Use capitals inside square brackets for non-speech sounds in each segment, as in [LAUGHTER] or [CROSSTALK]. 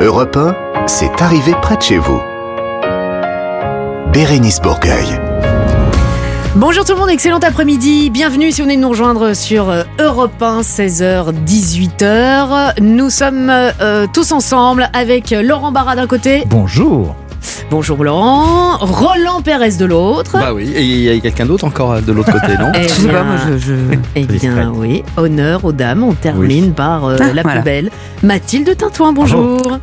Europe 1, c'est arrivé près de chez vous. Bérénice Bourgueil. Bonjour tout le monde, excellent après-midi. Bienvenue si vous venez de nous rejoindre sur euh, Europe 1, 16h, 18h. Nous sommes euh, tous ensemble avec Laurent Barra d'un côté. Bonjour. Bonjour Laurent. Roland Pérez de l'autre. Bah oui, et il y a quelqu'un d'autre encore euh, de l'autre côté, non [LAUGHS] Eh Je sais bien, pas, moi je. je- eh bien oui, honneur aux dames. On termine par euh, Ah, [LAUGHS] la voilà. plus belle, Mathilde Tintouin. Bonjour. Bonjour.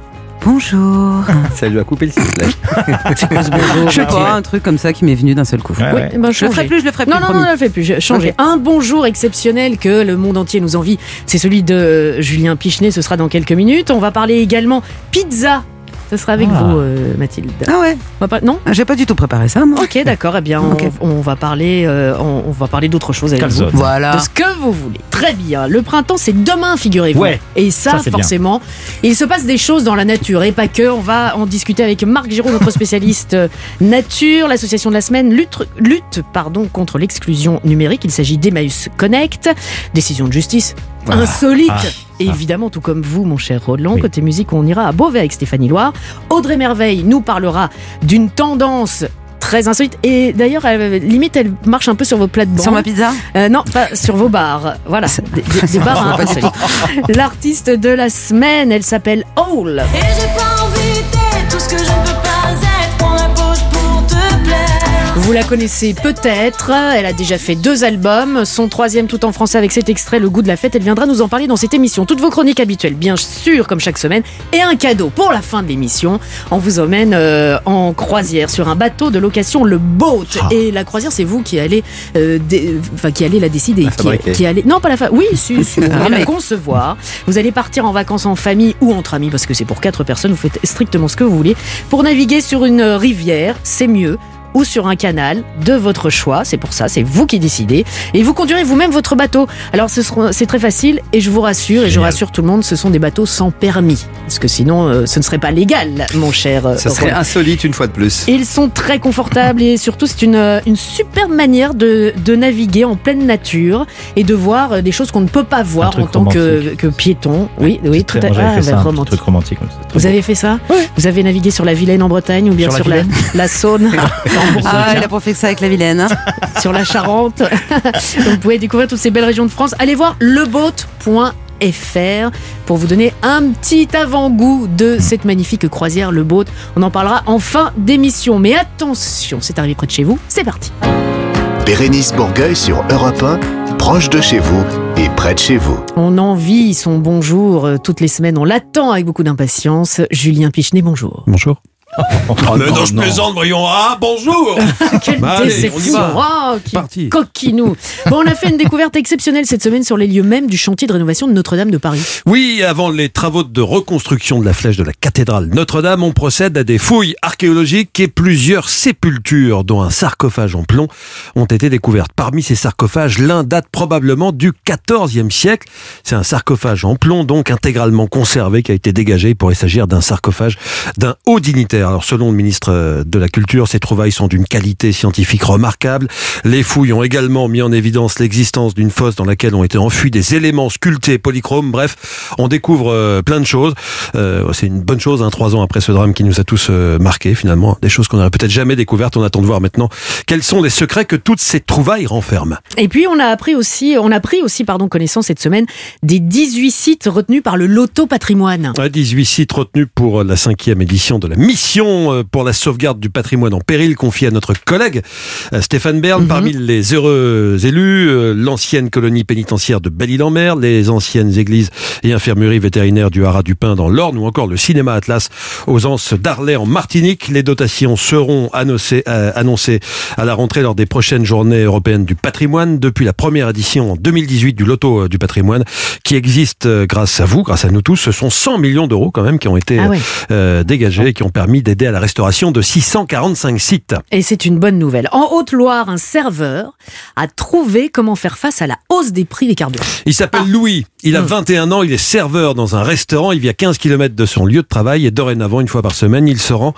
[LAUGHS] Ça lui a coupé le sifflet. [LAUGHS] Je sais pas, un truc comme ça qui m'est venu d'un seul coup. Oui, Je le ferai changez. plus, je le ferai plus. Non, non, non, ne le fais plus. je- Changez. Ok. Un bonjour exceptionnel que le monde entier nous envie, c'est celui de euh, Julien Pichenet. Ce sera dans quelques minutes. On va parler également pizza. Ce sera avec Ah. vous, euh, Mathilde. Ah ouais, On va pas... Non j'ai pas du tout préparé ça, moi. Ok, d'accord. Eh bien, on, va parler, euh, on, on va parler d'autre chose avec vous. Voilà. De ce que vous voulez. Très bien. Le printemps, c'est demain, figurez-vous. Ouais. Et ça, Ça, c'est bien. forcément, il se passe des choses dans la nature et pas que. On va en discuter avec Marc Giraud, notre spécialiste euh, nature, l'association de la semaine lutte, lutte pardon, contre l'exclusion numérique. Il s'agit d'Emmaüs Connect. Décision de justice insolite. Ah. Évidemment, tout comme vous, mon cher Roland. Oui. Côté musique, on ira à Beauvais avec Stéphanie Loire. Audrey Merveille nous parlera d'une tendance très insolite. Et d'ailleurs, elle- limite, elle marche un peu sur vos plates-bandes. Sur ma pizza Euh, non, pas sur vos bars. Voilà, des, des- des [LAUGHS] bars hein, insolites. L'artiste de la semaine, elle s'appelle Owl. Et Vous la connaissez peut-être. Elle a déjà fait deux albums. Son troisième, tout en français, avec cet extrait, Le goût de la fête. Elle viendra nous en parler dans cette émission. Toutes vos chroniques habituelles, bien sûr, comme chaque semaine. Et un cadeau pour la fin de l'émission. On vous emmène euh, en croisière sur un bateau de location, le Boat. Et la croisière, c'est vous qui allez, euh, dé- enfin, qui allez la décider. La qui, allez, non, pas la fa... Oui, si, si, vous Ah, allez la concevoir. Vous allez partir en vacances en famille ou entre amis parce que c'est pour quatre personnes. Vous faites strictement ce que vous voulez. Pour naviguer sur une rivière, c'est mieux ou sur un canal de votre choix. C'est pour ça, c'est vous qui décidez. Et vous conduirez vous-même votre bateau. Alors c'est très facile et je vous rassure et je rassure tout le monde, ce sont des bateaux sans permis. Parce que sinon, euh, ce ne serait pas légal, mon cher. euh, Ça serait Roland. insolite une fois de plus. Ils sont très confortables et surtout c'est une, euh, une super manière de, de naviguer en pleine nature et de voir des choses qu'on ne peut pas voir en tant que, piéton. Oui, oui, tout Très- à ah, fait ça, bah, romantique. Vous beau. avez fait ça Vous avez navigué sur la Vilaine en Bretagne ou bien sur, Sur la la Saône [LAUGHS] Ah, il a pas fait que ça avec la vilaine. hein. [LAUGHS] sur la Charente. Donc, [LAUGHS] vous pouvez découvrir toutes ces belles régions de France. Allez voir leboat.fr pour vous donner un petit avant-goût de cette magnifique croisière, le boat. On en parlera en fin d'émission. Mais attention, c'est arrivé près de chez vous. C'est parti. Bérénice Bourgueil sur Europe 1, proche de chez vous et près de chez vous. On envie son bonjour euh, toutes les semaines. On l'attend avec beaucoup d'impatience. Julien Pichenet, bonjour. Bonjour. Oh, mais non, je plaisante, voyons. Ah, bonjour [LAUGHS] Quelle Bah, allez, déception va. Oh, qui Parti. coquinou Bon, on a fait une découverte exceptionnelle cette semaine sur les lieux mêmes du chantier de rénovation de Notre-Dame de Paris. Oui, avant les travaux de reconstruction de la flèche de la cathédrale Notre-Dame, on procède à des fouilles archéologiques et plusieurs sépultures, dont un sarcophage en plomb, ont été découvertes. Parmi ces sarcophages, l'un date probablement du XIVe siècle. C'est un sarcophage en plomb, donc intégralement conservé, qui a été dégagé. Il pourrait s'agir d'un sarcophage d'un haut dignitaire. Alors, selon le ministre euh, de la Culture, ces trouvailles sont d'une qualité scientifique remarquable. Les fouilles ont également mis en évidence l'existence d'une fosse dans laquelle ont été enfuis des éléments sculptés polychromes. Bref, on découvre euh, plein de choses. Euh, c'est une bonne chose, hein, trois ans après ce drame qui nous a tous euh, marqués, finalement. Des choses qu'on n'aurait peut-être jamais découvertes. On attend de voir maintenant quels sont les secrets que toutes ces trouvailles renferment. Et puis on a appris aussi, on a pris aussi pardon connaissance cette semaine des 18 sites retenus par le Loto Patrimoine. Ouais, 18 sites retenus pour la cinquième édition de la mission euh, pour la sauvegarde du patrimoine en péril confiée à notre collègue euh, Stéphane Bern. Mhm. Parmi les heureux élus, euh, l'ancienne colonie pénitentiaire de Belle-Île-en-Mer, les anciennes églises et infirmeries vétérinaires du Haras du Pin dans l'Orne ou encore le cinéma Atlas aux Anses d'Arlay en Martinique. Les dotations seront annoncées, euh, annoncées à la rentrée lors des prochaines journées européennes du patrimoine depuis la première édition en 2018 du Loto du patrimoine qui existe grâce à vous, grâce à nous tous. Ce sont 100 millions d'euros quand même qui ont été Ah ouais. euh, dégagés et qui ont permis d'aider à la restauration de 645 sites. Et c'est une bonne nouvelle. En Haute-Loire, un serveur a trouvé comment faire face à la hausse des prix des carburants. Il s'appelle Louis, il a Hmm. 21 ans, il est serveur dans un restaurant, il vit à 15 km de son lieu de travail et dorénavant, une fois par semaine, il se rend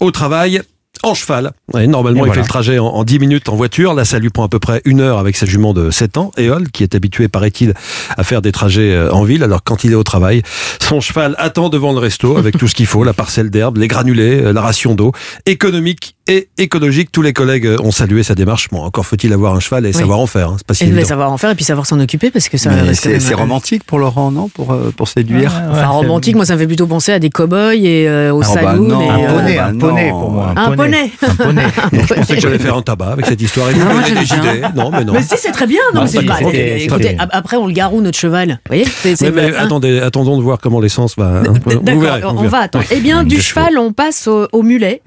au travail en cheval. Ouais, normalement, Et il voilà. fait le trajet en, en 10 minutes en voiture. Là, ça lui prend à peu près une heure avec sa jument de 7 ans, Éole, qui est habitué, paraît-il, à faire des trajets euh, en ville. Alors, quand il est au travail, son cheval attend devant le resto avec tout ce qu'il faut, la parcelle d'herbe, les granulés, euh, la ration d'eau, économique et écologique. Tous les collègues euh, ont salué sa démarche. Bon, encore faut-il avoir un cheval et savoir en faire. hein. C'est pas si Et savoir en faire et puis savoir s'en occuper parce que ça C'est romantique pour Laurent, non? Pour, euh, pour séduire Enfin, romantique, moi ça me fait plutôt penser à des cow-boys et euh, au Ah, bah Un euh, poney, bah un poney pour moi. Un poney. Un poney. [LAUGHS] Je pensais que j'allais faire un tabac avec cette histoire. [LAUGHS] Ah. Non, mais non. Mais si, c'est très bien. Non, mais pas. écoutez, après, on le garoue, notre cheval. Vous voyez C'est- c'est- Mais, mais attendez, attendons de voir comment l'essence va. hein. D'accord, on va attendre. Eh bien, du cheval, on passe au, au mulet.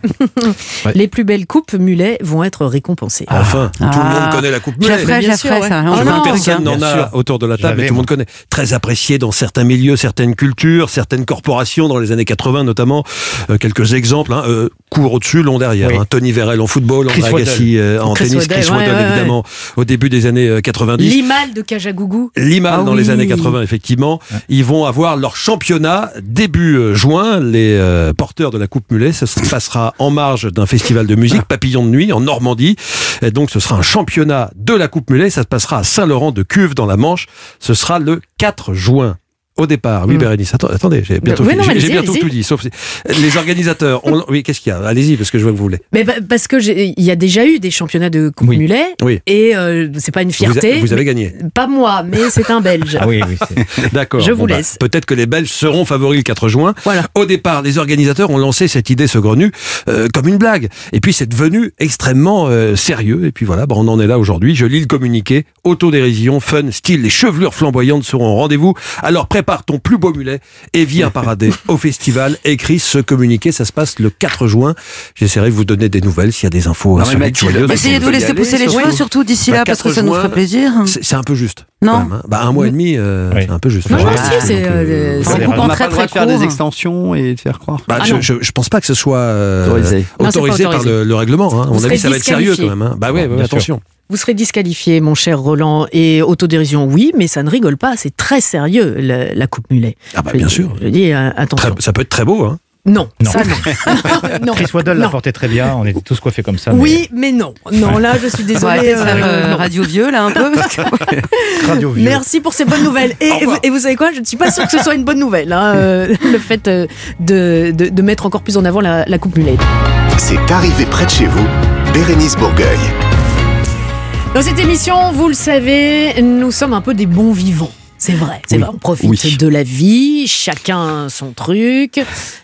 Les plus belles coupes mulets vont être récompensées. Enfin, tout le Ah. monde connaît la coupe mulet. sûr, ferai, ouais. ça. Oh On Je va vois un que truc, personne n'en a sûr. autour de la table, mais tout le monde connaît. Très apprécié dans certains milieux, certaines cultures, certaines corporations dans les années 80 notamment. Euh, quelques exemples, hein, euh, court au-dessus, long derrière. Oui. hein. Tony Vérel en football, Chris André Agassi euh, en Chris tennis, Waddell, Chris Waddell ouais, ouais. évidemment au début des années euh, 90. L'imal de Kajagougou. Limal Ah dans les années 80 effectivement. Ils vont avoir leur championnat début euh, juin. Les euh, porteurs de la Coupe Mulet, ça se passera en marge d'un festival de musique, Papillon de nuit, en Normandie. Et donc ce sera un championnat de la Coupe Mulet. Ça se passera à Saint-Laurent de Cuve dans la Manche. Ce sera le 4 juin. Au départ, oui, Mm. Bérénice, attendez, j'ai bientôt, Oui, J'ai- bientôt tout dit, sauf les organisateurs. ont- oui, qu'est-ce qu'il y a? Allez-y, parce que je vois que vous voulez. Mais bah, parce que il y a déjà eu des championnats de coupe Oui. mulet. Oui. Et euh, c'est pas une Vous, fierté. a- vous avez gagné. Pas moi, mais c'est un Belge. [LAUGHS] Ah oui, [LAUGHS] D'accord. Je vous bah, laisse. Peut-être que les Belges seront favoris le 4 juin. Voilà. Au départ, les organisateurs ont lancé cette idée saugrenue euh, comme une blague. Et puis c'est devenu extrêmement euh, sérieux. Et puis voilà, bah, on en est là aujourd'hui. Je lis le communiqué. Autodérision, fun, style, les chevelures flamboyantes seront au rendez-vous. Alors prépare ton plus beau mulet et viens parader [LAUGHS] au festival. Écris ce communiqué. Ça se passe le 4 juin. J'essaierai de vous donner des nouvelles s'il y a des infos Non, mais curieuses. mais Essayez de on vous laisser pousser les cheveux, surtout d'ici Bah, là, parce que 4 ça nous juin, ferait plaisir. C'est un peu juste. Non. même, hein. Bah, un mois et demi, euh, Oui. c'est un peu juste. Non, non, si, c'est, euh, c'est- on On n'a très pas le droit de faire des extensions et de faire croire. Bah, Ah je, je, je pense pas que ce soit euh, Autorisé. Non, c'est pas autorisé par le, le règlement. Hein. Mon serez avis, ça va être sérieux quand même. Hein. Bah ouais, ouais, sûr. attention. Vous serez disqualifié, mon cher Roland. Et autodérision, oui, mais ça ne rigole pas. C'est très sérieux, la, la coupe mulet. Ah bah Je- bien sûr. Je dis, euh, Très- attention. ça peut être très beau. Hein. Non, Non. ça non. [LAUGHS] non. Chris Waddle l'a porté très bien. On était tous coiffés comme ça. Oui, mais non. Non, là, je suis [LAUGHS] désolée. euh, euh, radio vieux là un peu. [LAUGHS] radio vieux. Merci pour ces bonnes nouvelles. Et, et vous, et vous savez quoi? Je ne suis pas sûre que ce soit une bonne nouvelle, hein, euh, le fait de, de, de mettre encore plus en avant la, la coupe mulet. C'est arrivé près de chez vous, Bérénice Bourgueil. Dans cette émission, vous le savez, nous sommes un peu des bons vivants. C'est vrai, c'est Oui. vrai. On profite Oui. de la vie, chacun son truc,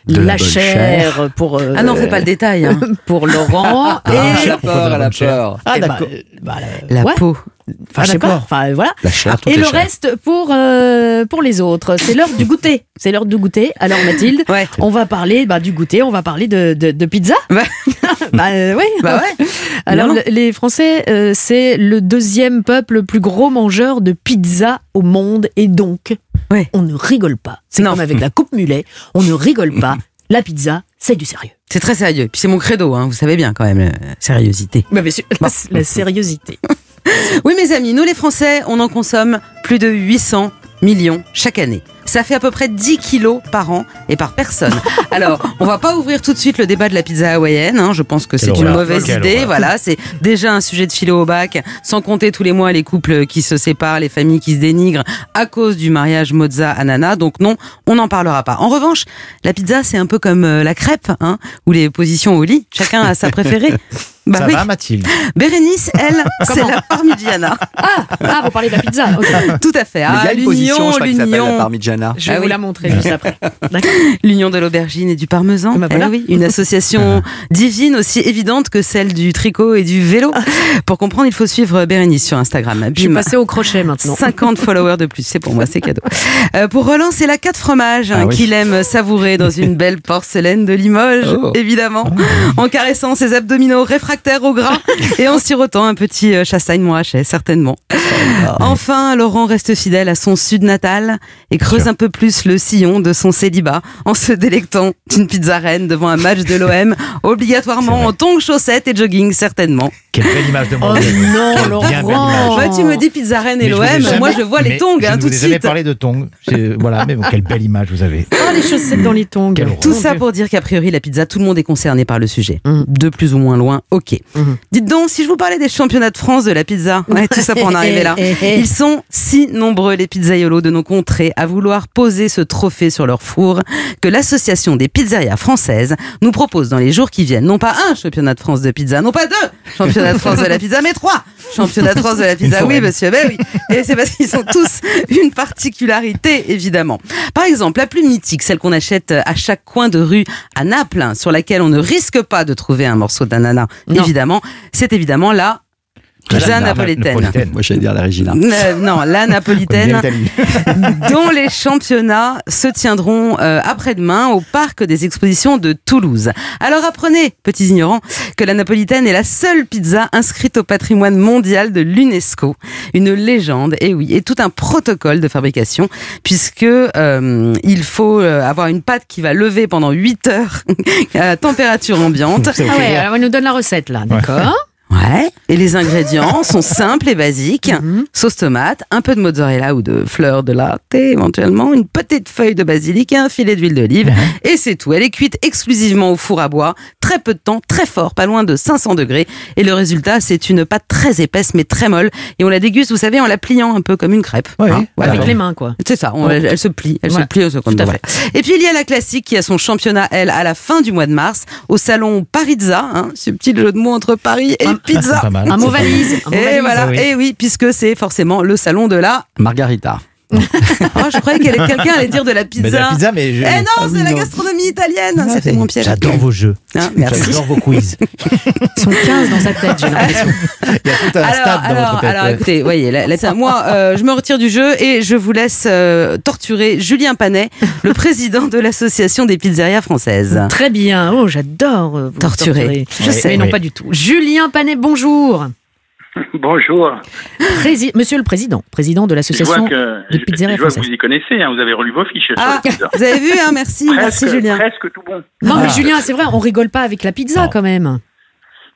De la, chair pour euh, Ah non, on fait pas le détail. hein. [LAUGHS] pour Laurent Ah, et la peur, la peur. Ah, Ah, bah, d'accord. euh, bah, La ouais. peau. Enfin, je sais pas. Enfin, voilà. La chair, tout Et le reste pour euh, pour les autres. C'est l'heure du goûter. C'est l'heure du goûter. Alors Mathilde, Ouais. on va parler bah, du goûter. On va parler de, de, de pizza. [LAUGHS] Bah euh, oui. Bah ouais. Alors le- les Français, euh, c'est le deuxième peuple le plus gros mangeur de pizza au monde et donc Ouais. on ne rigole pas. C'est Non. comme avec la coupe mulet, on ne rigole pas. [LAUGHS] La pizza, c'est du sérieux. C'est très sérieux. Puis c'est mon credo, hein, vous savez bien quand même, la sériosité. Bah, bien sûr, [LAUGHS] la, la. [LAUGHS] Oui, mes amis, nous les Français, on en consomme plus de 800 millions chaque année. Ça fait à peu près 10 kilos par an et par personne. [LAUGHS] Alors, on va pas ouvrir tout de suite le débat de la pizza hawaïenne. hein. Je pense que c'est une mauvaise Quelle idée. horreur. Voilà, c'est déjà un sujet de philo au bac. Sans compter tous les mois les couples qui se séparent, les familles qui se dénigrent à cause du mariage Mozza-Anana. Donc non, on n'en parlera pas. En revanche, la pizza, c'est un peu comme euh, la crêpe, hein, ou les positions au lit. Chacun a sa préférée. [LAUGHS] Bah ça oui. va, Mathilde Bérénice, elle, [LAUGHS] c'est la parmigiana. Ah, ah, vous parlez de la pizza. ok. Tout à fait. Mais il y Ah, l'union, la l'union, parmigiana. Je vais Ah vous oui. la montrer [LAUGHS] juste après. L'union de l'aubergine et du parmesan. Bah voilà. Eh oui, une association [LAUGHS] divine aussi évidente que celle du tricot et du vélo. Pour comprendre, il faut suivre Bérénice sur Instagram. Je suis passée au crochet maintenant. 50 followers de plus, c'est pour moi, c'est cadeau. Euh, pour Roland, c'est la 4 fromage hein, Ah oui. qu'il aime savourer dans une belle porcelaine de Limoges, Oh. évidemment, en caressant ses abdominaux réfractaires caractère au gras et en sirotant un petit euh, chassagne montrachet, certainement. Enfin, Laurent reste fidèle à son sud natal et creuse un peu plus le sillon de son célibat en se délectant d'une pizza reine devant un match de l'OM, [LAUGHS] obligatoirement en tongs, chaussettes et jogging, certainement. Quelle belle image de Oh moi. non, Quelle Laurent. Bah, tu me dis pizza reine et l'OM, moi je vois les tongs je hein, ne tout de vous ai jamais suite. parlé de tongs. C'est- Voilà, mais bon, quelle belle image vous avez. Oh, les chaussettes dans les tongs. Quelle horreur. Tout ça pour dire qu'a priori la pizza, tout le monde est concerné par le sujet. Mhm. De plus ou moins loin, ok. Mhm. Dites donc, si je vous parlais des championnats de France de la pizza, ouais, tout ça pour en arriver là. [LAUGHS] Ils sont si nombreux, les pizzaiolos de nos contrées, à vouloir poser ce trophée sur leur four, que l'association des pizzerias françaises nous propose dans les jours qui viennent, non pas un championnat de France de pizza, non pas deux championnats de France de la pizza, mais trois championnats de France de la pizza. Oui, monsieur, ben oui. Et c'est parce qu'ils ont tous une particularité, évidemment. Par exemple, la plus mythique, celle qu'on achète à chaque coin de rue à Naples, hein, sur laquelle on ne risque pas de trouver un morceau d'ananas. Évidemment, c'est évidemment la La- la- napolitaine. napolitaine. Moi, j'allais dire la Regina. Euh, non, la napolitaine, [LAUGHS] dont les championnats se tiendront euh, après-demain au parc des expositions de Toulouse. Alors apprenez, petits ignorants, que la napolitaine est la seule pizza inscrite au patrimoine mondial de l'UNESCO. Une légende, et oui, et tout un protocole de fabrication, puisque euh, il faut euh, avoir une pâte qui va lever pendant 8 heures [LAUGHS] à température ambiante. Ah ouais, alors elle nous donne la recette là, d'accord? Ouais. Et les ingrédients sont [LAUGHS] simples et basiques. Mhm. Sauce tomate, un peu de mozzarella ou de fleur de latte éventuellement, une petite feuille de basilic et un filet d'huile d'olive. Et c'est tout. Elle est cuite exclusivement au four à bois, très peu de temps, très fort, pas loin de 500 degrés. Et le résultat, c'est une pâte très épaisse mais très molle. Et on la déguste, vous savez, en la pliant un peu comme une crêpe. Ouais, Hein, voilà. Avec les mains, quoi. C'est ça, on- elle, elle se plie, elle Ouais, se plie au second. tout à voilà. Et puis il y a la classique qui a son championnat, elle, à la fin du mois de mars, au salon Parizza, hein, ce petit jeu de mots entre Paris et pizza. pas mal. Un mot valise. un mot Et valise. voilà, oui. et oui, puisque c'est forcément le salon de la. Margarita. [LAUGHS] Oh, je croyais que quelqu'un allait dire de la pizza. Mais de la pizza, mais je. Eh non, Ah oui, c'est la gastronomie italienne. Ah, mon piège. J'adore vos jeux. Merci. J'adore vos [LAUGHS] quiz. Ils sont 15 dans sa tête, j'ai l'impression. [LAUGHS] Il y a tout un Alors, stade dans alors, votre tête. alors, ouais. écoutez, voyez, là, là, moi, euh, je me retire du jeu et je vous laisse euh, torturer Julien Panet, le président de l'association des pizzerias françaises. Très bien. Oh, j'adore. euh, vous Torturer. Je Oui, sais, mais non, pas du tout. Julien Panet, bonjour. [LAUGHS] Bonjour. Prési- Monsieur le Président, président de l'association. de pizzeria je vois que vous y connaissez, hein, vous avez relu vos fiches Ah, vous avez vu, hein, merci, merci Presque, Julien. presque tout bon. Non, mais Ah. Julien, c'est vrai, on rigole pas avec la pizza Non. quand même.